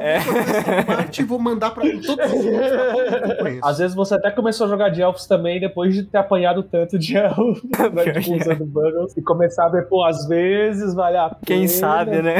É. Parte e vou mandar pra todos os outros que eu conheço. Às vezes você até começou a jogar de elfos também depois de ter apanhado tanto de elfos, né, tipo, usando Buggles, e começar a ver, pô, às vezes vale a pena. Quem sabe, né?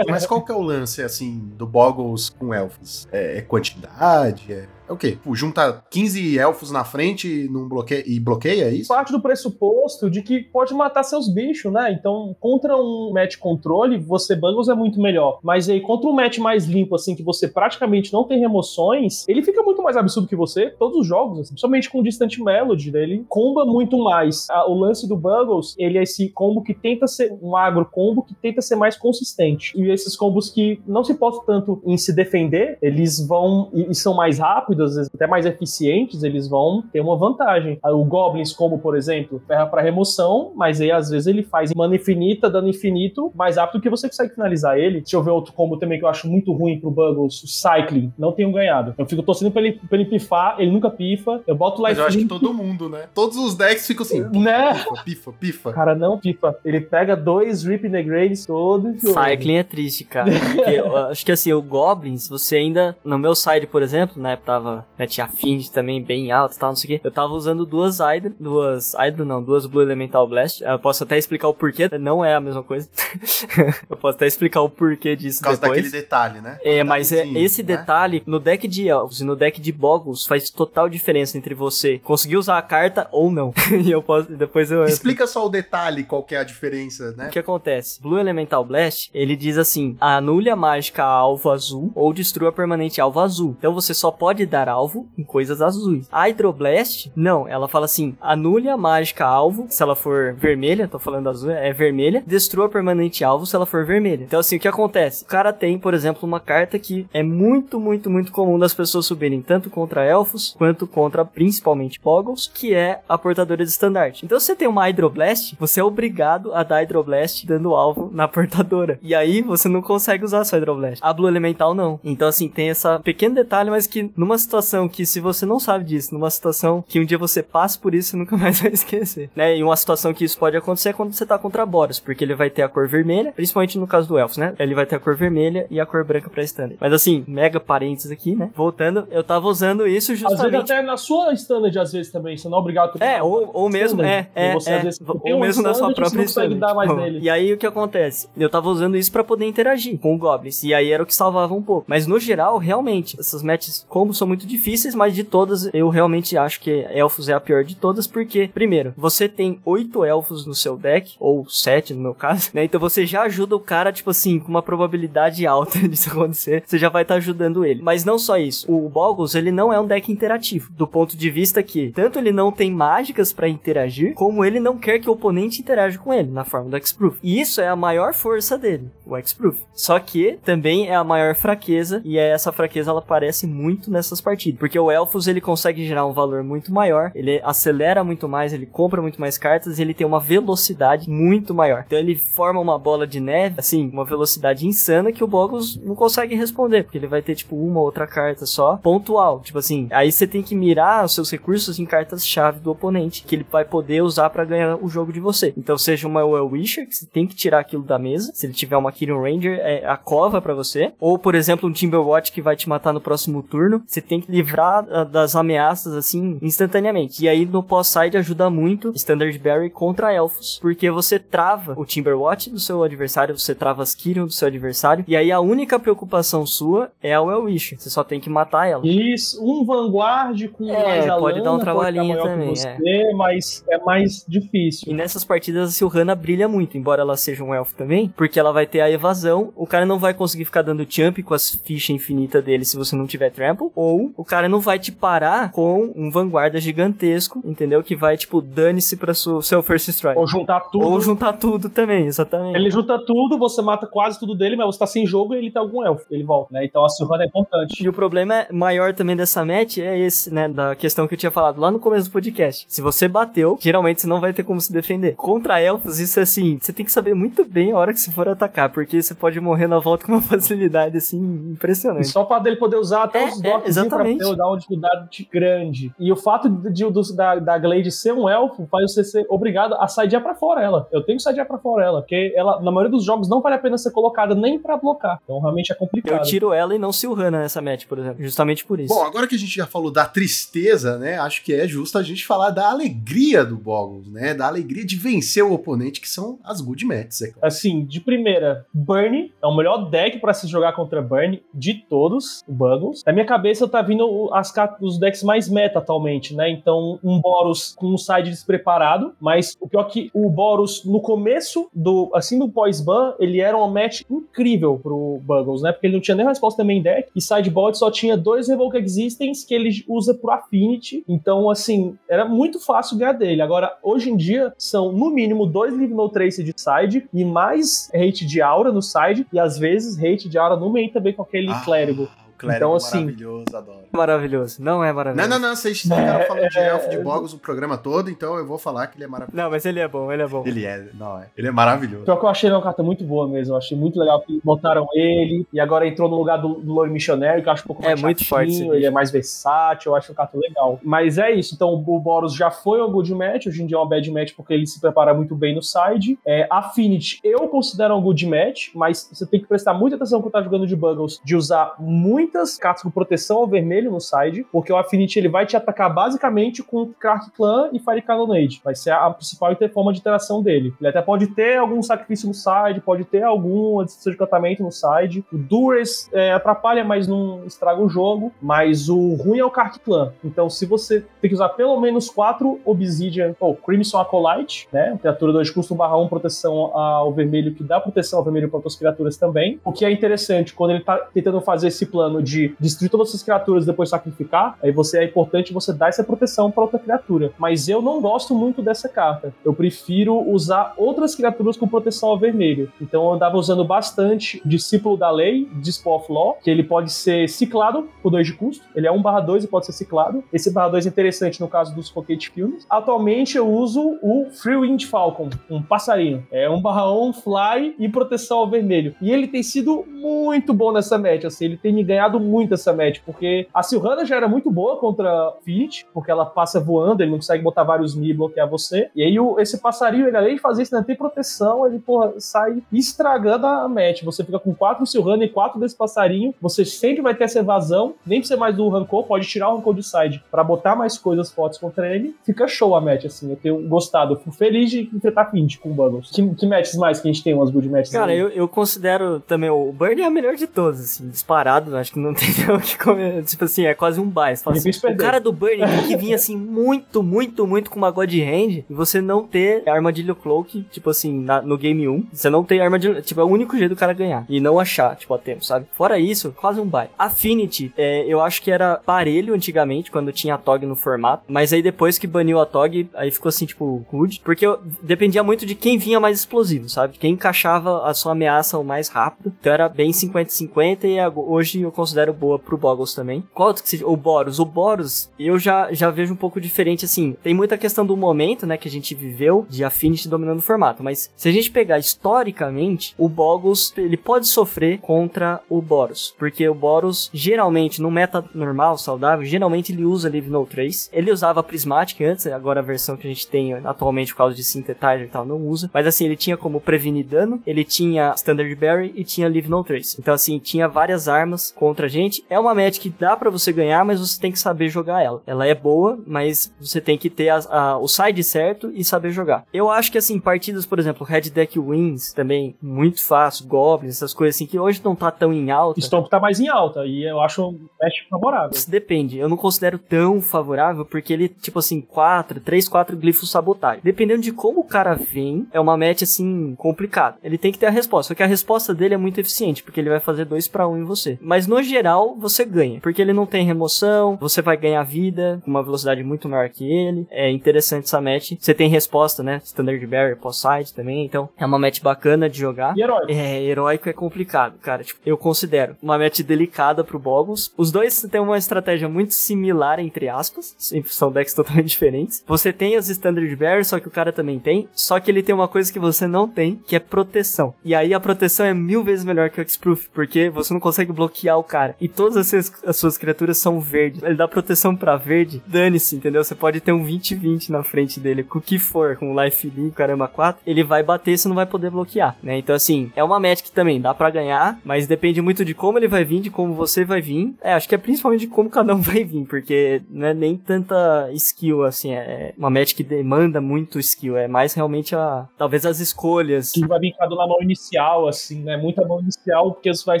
Mas qual que é o lance, assim, do Boggles com elfos? É, é quantidade? É, é o quê? Junta 15 elfos na frente bloqueia, e bloqueia, é isso? Parte do pressuposto de que pode matar seus bichos, né? Então, contra um match controle, você Buggles é muito melhor. Mas aí, contra um match mais limpo, assim, que você praticamente não tem remoções, ele fica muito mais absurdo que você, todos os jogos, assim, principalmente com Distant Melody, né? Ele comba muito mais. O lance do Buggles, ele é esse combo que tenta ser um agro combo que tenta ser mais consistente. E esses combos que não se importam tanto em se defender, eles vão e são mais rápidos, às vezes até mais eficientes, eles vão ter uma vantagem. Ah, O Goblins combo, por exemplo, ferra para remoção, mas aí às vezes ele faz mana infinita, dano infinito, mais rápido que você consegue finalizar ele. Deixa eu ver outro combo também que eu acho muito ruim pro Buggles, o Cycling. Não tenho ganhado. Eu fico torcendo pra ele, pra ele pifar, ele nunca pifa. Eu boto Mas Life eu acho que todo mundo, né? Todos os decks ficam assim, Né? pifa, pifa, pifa. Cara, não pifa. Ele pega dois Rip Negrades todos. Cycling é triste, cara. Porque eu acho que assim, o Goblins, você ainda. No meu side, por exemplo, né? Tava. Né, tinha Find também bem alto e tal, não sei o quê. Eu tava usando duas Hydra. Duas. Hydra não, duas Blue Elemental Blast. Eu posso até explicar o porquê. Não é a mesma coisa. eu posso até explicar o porquê disso Por causa depois. daquele detalhe, né? É, mas é, Detalhezinho, esse né? detalhe, no deck de Elves e no deck de Boggles, faz total diferença entre você conseguir usar a carta ou não. e eu posso. Depois eu. Explica só o detalhe, qual que é a diferença, né? O que acontece? Blue Elemental Blast, ele diz assim: anule a mágica alvo azul ou destrua permanente alvo azul. Então você só pode dar alvo em coisas azuis. A Hydroblast, não, ela fala assim: anule a mágica alvo, se ela for vermelha, tô falando azul, é vermelha, destrua permanente alvo se ela for vermelha. Então assim, o que acontece? O cara tem, por exemplo, uma carta que é muito, muito, muito comum das pessoas subirem tanto contra elfos quanto contra principalmente Boggles, que é a portadora de estandarte. Então se você tem uma Hydroblast, você é obrigado a dar Hydroblast dando alvo na portadora. E aí você não consegue usar sua Hydroblast. A Blue Elemental não. Então assim, tem esse pequeno detalhe, mas que numa situação que se você não sabe disso, numa situação que um dia você passa por isso, você nunca mais vai esquecer. Né? E uma situação que isso pode acontecer é quando você tá contra Boros, porque ele vai ter a cor vermelha, principalmente no caso do Elfos, né? Ele vai ter a cor vermelha e a cor branca pra standard. Mas assim, mega parênteses aqui, né? Voltando, eu tava usando isso Às vezes justamente até na sua standard, às vezes também, você não é obrigado a é, ou, ou mesmo, é, é, Você, é, vezes, ou mesmo na sua standard, própria consegue dar mais Tipo, nele. E aí o que acontece? Eu tava usando isso pra poder interagir com o Goblins, e aí era o que salvava um pouco. Mas no geral, realmente, essas matches combos são muito muito difíceis, mas de todas, eu realmente acho que elfos é a pior de todas, porque, primeiro, você tem oito elfos no seu deck, ou sete no meu caso, né? Então você já ajuda o cara, tipo assim, com uma probabilidade alta disso acontecer, você já vai estar ajudando ele. Mas não só isso, o Boggles, ele não é um deck interativo, do ponto de vista que, tanto ele não tem mágicas pra interagir, como ele não quer que o oponente interaja com ele, na forma do X-Proof. E isso é a maior força dele, o X-Proof. Só que também é a maior fraqueza, e essa fraqueza ela aparece muito nessas partidas, porque o Elfos ele consegue gerar um valor muito maior, ele acelera muito mais, ele compra muito mais cartas, e ele tem uma velocidade muito maior. Então ele forma uma bola de neve, assim, uma velocidade insana que o Boggles não consegue responder, porque ele vai ter tipo uma outra carta só, pontual, tipo assim. Aí você tem que mirar os seus recursos em cartas-chave do oponente, que ele vai poder usar pra ganhar o jogo de você. Então seja uma Well Wisher, que você tem que tirar aquilo da mesa, se ele tiver uma Kyrian Ranger, é a cova pra você, ou por exemplo um Timberwatch que vai te matar no próximo turno, você tem que livrar ah, das ameaças assim instantaneamente. E aí no pós-side ajuda muito Standard Berry contra elfos, porque você trava o Timberwatch do seu adversário, você trava as Kyrian do seu adversário, e aí a única preocupação sua é a Well Wisher, você só tem que matar ela. Isso, um Vanguard com É, mais a pode dar um trabalhinho também, você, mas é mais difícil. E nessas partidas a Silhana brilha muito, embora ela seja um elfo também, porque ela vai ter a evasão, o cara não vai conseguir ficar dando jump com as fichas infinitas dele se você não tiver trample, ou o cara não vai te parar com um vanguarda gigantesco, entendeu? Que vai, tipo, dane-se pra seu first strike. Ou juntar tudo. Ou juntar tudo também, exatamente. Ele junta tudo, você mata quase tudo dele, mas você tá sem jogo e ele tem algum elfo. Ele volta, né? Então a Silvana é importante. E o problema é- maior também dessa match é esse, né? Da questão que eu tinha falado lá no começo do podcast. Se você bateu, geralmente você não vai ter como se defender. Contra elfos, isso é assim, você tem que saber muito bem a hora que você for atacar, porque você pode morrer na volta com uma facilidade, assim, E impressionante. só o fato dele poder usar até É, os é, docs pra exatamente. ter, dar uma dificuldade grande. E o fato de, de- do- da, da Glade ser um elfo faz você ser obrigado a sidear pra fora ela. Eu tenho que sidear pra fora ela, porque ela, na maioria dos jogos, não vale a pena ser colocada nem pra blocar. Então realmente é Eu complicado. tiro ela e não Silhana nessa match, por exemplo. Justamente por isso. Bom, agora que a gente já falou da tristeza, né? Acho que é justo a gente falar da alegria do Boggles, né? Da alegria de vencer o oponente, que são as good matches, é claro. Assim, de primeira, Burn é o melhor deck pra se jogar contra Burn de todos, o Buggles. Na minha cabeça tá vindo as, os decks mais meta atualmente, né? Então, um Boros com um side despreparado, mas o pior é que o Boros, no começo do, assim, do pós-ban, ele era uma match incrível pro Buggles, né? Porque ele não tinha nem resposta main deck, e sideboard só tinha dois Revoke Existence que ele usa pro Affinity, então, assim, era muito fácil ganhar dele. Agora, hoje em dia, são no mínimo dois Live No Trace de side e mais hate de aura no side, e às vezes hate de aura no main também com aquele Ah, clérigo. Clérigo Então, assim, maravilhoso, adoro. Maravilhoso. Não é Não, maravilhoso. não, não, vocês ficaram falando de elfo de Boggles o programa todo, então eu vou falar que ele é maravilhoso. Não, mas ele é bom, ele é bom. Ele é, não é. Ele é maravilhoso. Pior que eu achei ele uma carta muito boa mesmo. Eu achei muito legal que botaram ele e agora entrou no lugar do, do Lord Missionário, que eu acho um pouco É mais muito forte esse chatinho, bicho. ele é mais versátil, eu acho uma carta legal. Mas é isso, então o Boros já foi uma good match, hoje em dia é uma bad match porque ele se prepara muito bem no side. É, Affinity eu considero uma good match, mas você tem que prestar muita atenção quando tá jogando de Buggles, de usar muitas cartas com proteção ao vermelho no side, porque o Affinity ele vai te atacar basicamente com Crack Clan e Fire Cannonade. Vai ser a principal forma de interação dele. Ele até pode ter algum sacrifício no side, pode ter alguma destruição de encantamento no side. O Dures é, atrapalha, mas não estraga o jogo. Mas o ruim é o Crack Clan. Então, se você tem que usar pelo menos quatro Obsidian ou Crimson Acolyte, né? Criatura 2 custo barra 1, proteção ao vermelho, que dá proteção ao vermelho para outras criaturas também. O que é interessante, quando ele tá tentando fazer esse plano de destruir todas essas criaturas depois sacrificar, aí você é importante você dar essa proteção para outra criatura. Mas eu não gosto muito dessa carta. Eu prefiro usar outras criaturas com proteção ao vermelho. Então eu andava usando bastante Discípulo da Lei, Disciple of Law, que ele pode ser ciclado por 2 de custo. Ele é 1 barra 2 e pode ser ciclado. Esse barra 2 é interessante no caso dos Rocket Films. Atualmente eu uso o Free Wind Falcon, um passarinho. É 1 barra 1, fly e proteção ao vermelho. E ele tem sido muito bom nessa match, assim, ele tem me ganhado muito essa match, porque a Silhana já era muito boa contra Fit, porque ela passa voando, ele não consegue botar vários Mi e bloquear você. E aí o- esse passarinho, ele além de fazer isso, ainda tem proteção, ele, porra, sai estragando a match. Você fica com quatro Silhana e quatro desse passarinho, você sempre vai ter essa evasão, nem precisa mais do Rancor, pode tirar o Rancor de side pra botar mais coisas fortes contra ele. Fica show a match, assim, eu tenho gostado. Eu fico feliz de enfrentar Fit com o Buggles. Que, que matches mais que a gente tem, umas good matches? Cara, eu, eu considero também o Burn é a melhor de todas, assim, disparado. Acho Tipo, não tem o que comer. Tipo assim, é quase um fala assim, o cara do Burning tem que vir assim, muito, muito, muito com uma God Hand e você não ter armadilha cloak, tipo assim, na- no game 1. Você não tem armadilha. Tipo, é o único jeito do cara ganhar. E não achar, tipo, a tempo, sabe? Fora isso, quase um buy. Affinity, é, eu acho que era parelho antigamente, quando tinha a TOG no formato. Mas aí depois que baniu a TOG, aí ficou assim, tipo, good. Porque eu- dependia muito de quem vinha mais explosivo, sabe? Quem encaixava a sua ameaça o mais rápido. Então era bem 50-50 e hoje eu considero boa pro Boggles também. Qual que se... O Boros. O Boros, eu já, já vejo um pouco diferente, assim. Tem muita questão do momento, né, que a gente viveu, de Affinity dominando o formato. Mas se a gente pegar historicamente, o Boggles, ele pode sofrer contra o Boros. Porque o Boros, geralmente, no meta normal, saudável, geralmente ele usa Live No Trace. Ele usava Prismatic antes, agora a versão que a gente tem atualmente por causa de Synthetizer e tal, não usa. Mas assim, ele tinha como prevenir dano, ele tinha Standard Berry e tinha Live No Trace. Então assim, tinha várias armas contra a gente. É uma match que dá pra você ganhar, mas você tem que saber jogar ela. Ela é boa, mas você tem que ter as- a- o side certo e saber jogar. Eu acho que assim, partidas, por exemplo, Red Deck Wins, também muito fácil, Goblins, essas coisas assim, que hoje não tá tão em alta. Stomp tá mais em alta e eu acho um match favorável. Isso depende. Eu não considero tão favorável porque ele, tipo assim, 4, 3, 4 glifos sabotagem. Dependendo de como o cara vem, é uma match assim complicada. Ele tem que ter a resposta. Só que a resposta dele é muito eficiente, porque ele vai fazer 2 para 1 em você. Mas no geral, você ganha, porque ele não tem remoção, você vai ganhar vida com uma velocidade muito maior que ele. É interessante essa match. Você tem resposta, né? Standard Barrier, pós-side também. Então, é uma match bacana de jogar. E herói. É, heróico é complicado, cara. Tipo, eu considero uma match delicada pro Boggles. Os dois têm uma estratégia muito similar, entre aspas. São decks totalmente diferentes. Você tem as Standard Bear, só que o cara também tem. Só que ele tem uma coisa que você não tem, que é proteção. E aí a proteção é mil vezes melhor que o X-Proof, porque você não consegue bloquear o cara. E todas as suas, as suas criaturas são verdes. Ele dá proteção pra verde, dane-se, entendeu? Você pode ter um 20-20 na frente dele, com o que for, com Life Lean, caramba 4. Ele vai bater, você não vai poder bloquear, né? Então, assim, é uma match que também dá pra ganhar, mas depende muito de como ele vai vir, de como você vai vir. É, acho que é principalmente de como cada um vai vir, porque não é nem tanta skill, assim, é uma match que demanda muito skill, é mais realmente a, talvez as escolhas. Que vai vir cada na mão inicial, assim, né? Muita mão inicial, porque isso vai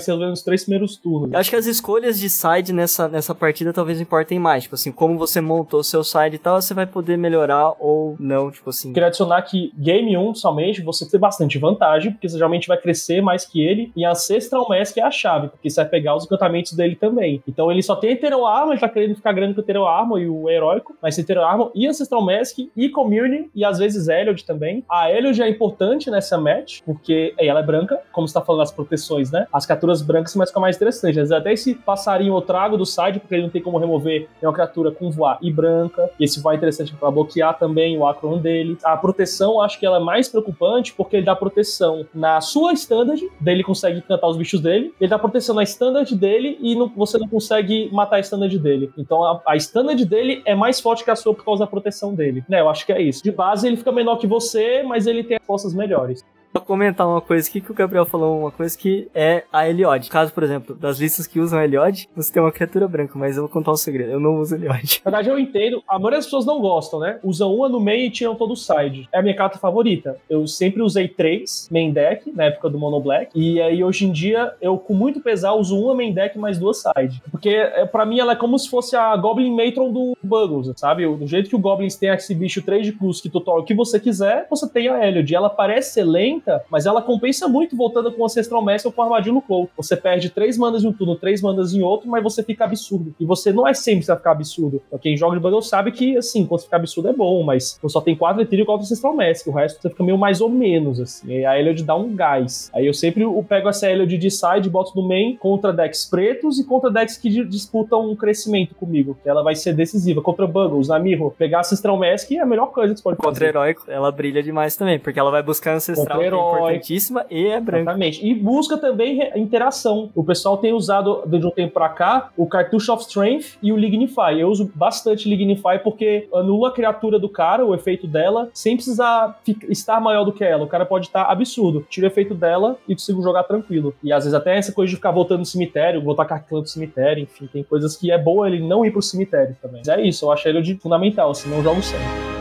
ser nos três primeiros turnos. Acho que as escolhas de side nessa, nessa partida talvez importem mais. Tipo assim, como você montou seu side e tal, você vai poder melhorar ou não, tipo assim. Queria adicionar que Game 1, somente, você tem bastante vantagem, porque você geralmente vai crescer mais que ele, e Ancestral Mask é a chave, porque você vai pegar os encantamentos dele também. Então ele só tem Eternal Armor, ele tá querendo ficar grande com o Armor e o Heróico, mas Eternal Armor e Ancestral Mask e Community, e às vezes Eliod também. A Eliod é importante nessa match, porque ela é branca, como você tá falando das proteções, né? As criaturas brancas mas fica mais interessante. Às vezes até esse passarinho eu trago do side, porque ele não tem como remover, é uma criatura com voar e branca, e esse voar é interessante pra bloquear também o Acron dele. A proteção, acho que ela é mais preocupante, porque ele dá proteção na sua standard, daí ele consegue cantar os bichos dele, ele dá proteção na standard dele e não- você não consegue matar a standard dele. Então a, a standard dele é mais forte que a sua por causa da proteção dele. Né, eu acho que é isso. De base ele fica menor que você, mas ele tem forças melhores. Vou comentar uma coisa aqui que o Gabriel falou, uma coisa que é a Eliod. Caso, por exemplo, das listas que usam Eliod, você tem uma criatura branca, mas eu vou contar um segredo, eu não uso Eliod. Na verdade, eu entendo. A maioria das pessoas não gostam, né? Usam uma no meio e tiram todo o side. É a minha carta favorita. Eu sempre usei três main deck, na época do Mono Black. E aí, hoje em dia, eu, com muito pesar, uso uma main deck mais duas side. Porque, é, pra mim, ela é como se fosse a Goblin Matron do Buggles, sabe? Do jeito que o Goblins tem esse bicho 3 de cruz que tutorial o que você quiser, você tem a Eliod. Ela parece ser lenta, mas ela compensa muito voltando com o Ancestral Master ou com o Armadillo Cloak. Você perde três manas em um turno, três manas em outro, mas você fica absurdo. E você não é sempre vai ficar absurdo. Então, quem joga de Bundle sabe que, assim, quando você fica absurdo é bom, mas você só tem quatro Ethereum e quatro Ancestral Mask. O resto você fica meio mais ou menos, assim. E a Eliod dá um gás. Aí eu sempre eu pego essa Eliod de side, boto no main contra decks pretos e contra decks que di- disputam um crescimento comigo. Que ela vai ser decisiva. Contra Buggles, na Mirror, pegar Ancestral Mask é a melhor coisa que você pode Contra fazer. heróico, ela brilha demais também, porque ela vai buscar ancestral, É importantíssima, e é branca. Exatamente. E busca também interação. O pessoal tem usado, de um tempo pra cá, o Cartouche of Strength e o Lignify. Eu uso bastante Lignify porque anula a criatura do cara, o efeito dela, sem precisar estar maior do que ela. O cara pode estar absurdo. Tira o efeito dela e consigo jogar tranquilo. E às vezes até essa coisa de ficar voltando no cemitério, voltar carcando no cemitério, enfim, tem coisas que é boa ele não ir pro cemitério também. Mas é isso, eu acho ele de fundamental, senão eu jogo sempre.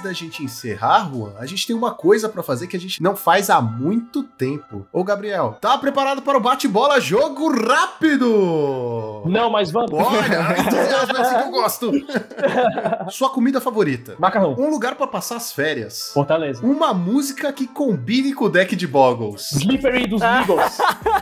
Antes da gente encerrar, Juan, a gente tem uma coisa pra fazer que a gente não faz há muito tempo. Ô, Gabriel, tá preparado para o bate-bola jogo rápido? Não, mas vamos. Olha, entusiasmo é assim que eu gosto. Sua comida favorita? Macarrão. Um lugar pra passar as férias. Fortaleza. Uma música que combine com o deck de Boggles. Slippery dos Eagles.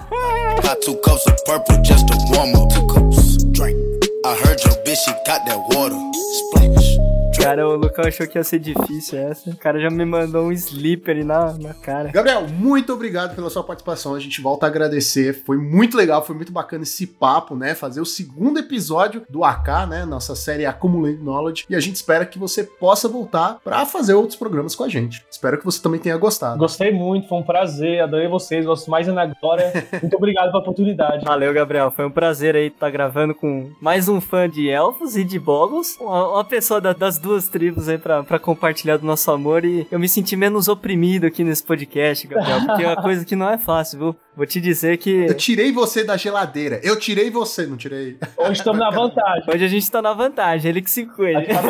Got two cups of purple just to warm up. Two cups, drink. I heard your bitch, she got that water. Splash. Cara, o Lucão achou que ia ser difícil essa. O cara já me mandou um sleeper ali na, na cara. Gabriel, muito obrigado pela sua participação. A gente volta a agradecer. Foi muito legal, foi muito bacana esse papo, né? Fazer o segundo episódio do AK, né? Nossa série Accumulating Knowledge. E a gente espera que você possa voltar para fazer outros programas com a gente. Espero que você também tenha gostado. Gostei muito, foi um prazer, adorei vocês, gosto mais ainda agora. Muito obrigado pela oportunidade. Valeu, Gabriel. Foi um prazer aí estar gravando com mais um fã de elfos e de boggles. Uma, uma pessoa da- das duas tribos aí pra, pra compartilhar do nosso amor. E eu me senti menos oprimido aqui nesse podcast, Gabriel. Porque é uma coisa que não é fácil, viu? Vou te dizer que Eu tirei você da geladeira. Eu tirei você, não tirei. Hoje estamos na vantagem. hoje a gente tá na vantagem. Ele que se A gente cuide. tá.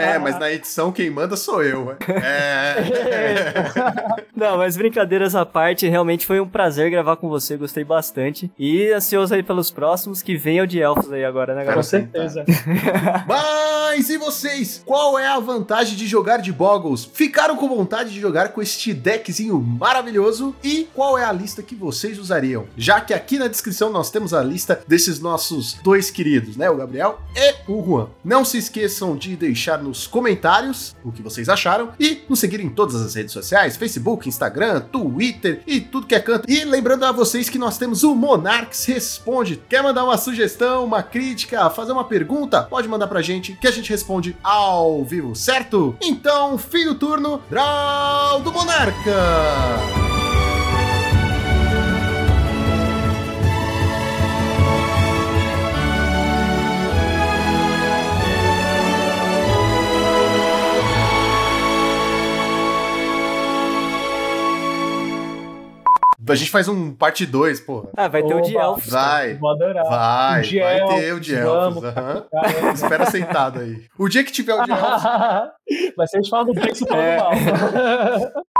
É. É, mas na edição quem manda sou eu. ué. É. Não, mas brincadeiras à parte, realmente foi um prazer gravar com você. Gostei bastante. E ansioso aí pelos próximos que venham de elfos aí agora, né, Com Gabriel? certeza. Mas e vocês? Qual é a vantagem de jogar de Boggles? Ficaram com vontade de jogar com este deckzinho maravilhoso? E qual é a lista que vocês usariam? Já que aqui na descrição nós temos a lista desses nossos dois queridos, né? O Gabriel e o Juan. Não se esqueçam de deixar nos comentários o que vocês acharam e nos seguir em todas as redes sociais: Facebook, Instagram, Twitter e tudo que é canto. E lembrando a vocês que nós temos o Monarques Responde. Quer mandar uma sugestão, uma crítica, fazer uma pergunta? Pode mandar pra gente que a gente responde ao vivo, certo? Então, fim do turno, Draw do Monarca! A gente faz um parte 2, porra. Ah, vai ter o de Oba. elfos. Vai, Vou adorar. vai, O de vai ter elfos, o de elfos. Caramba. Espera sentado aí. O dia que tiver o de elfos, Vai ser a gente falando bem, isso falando É. mal.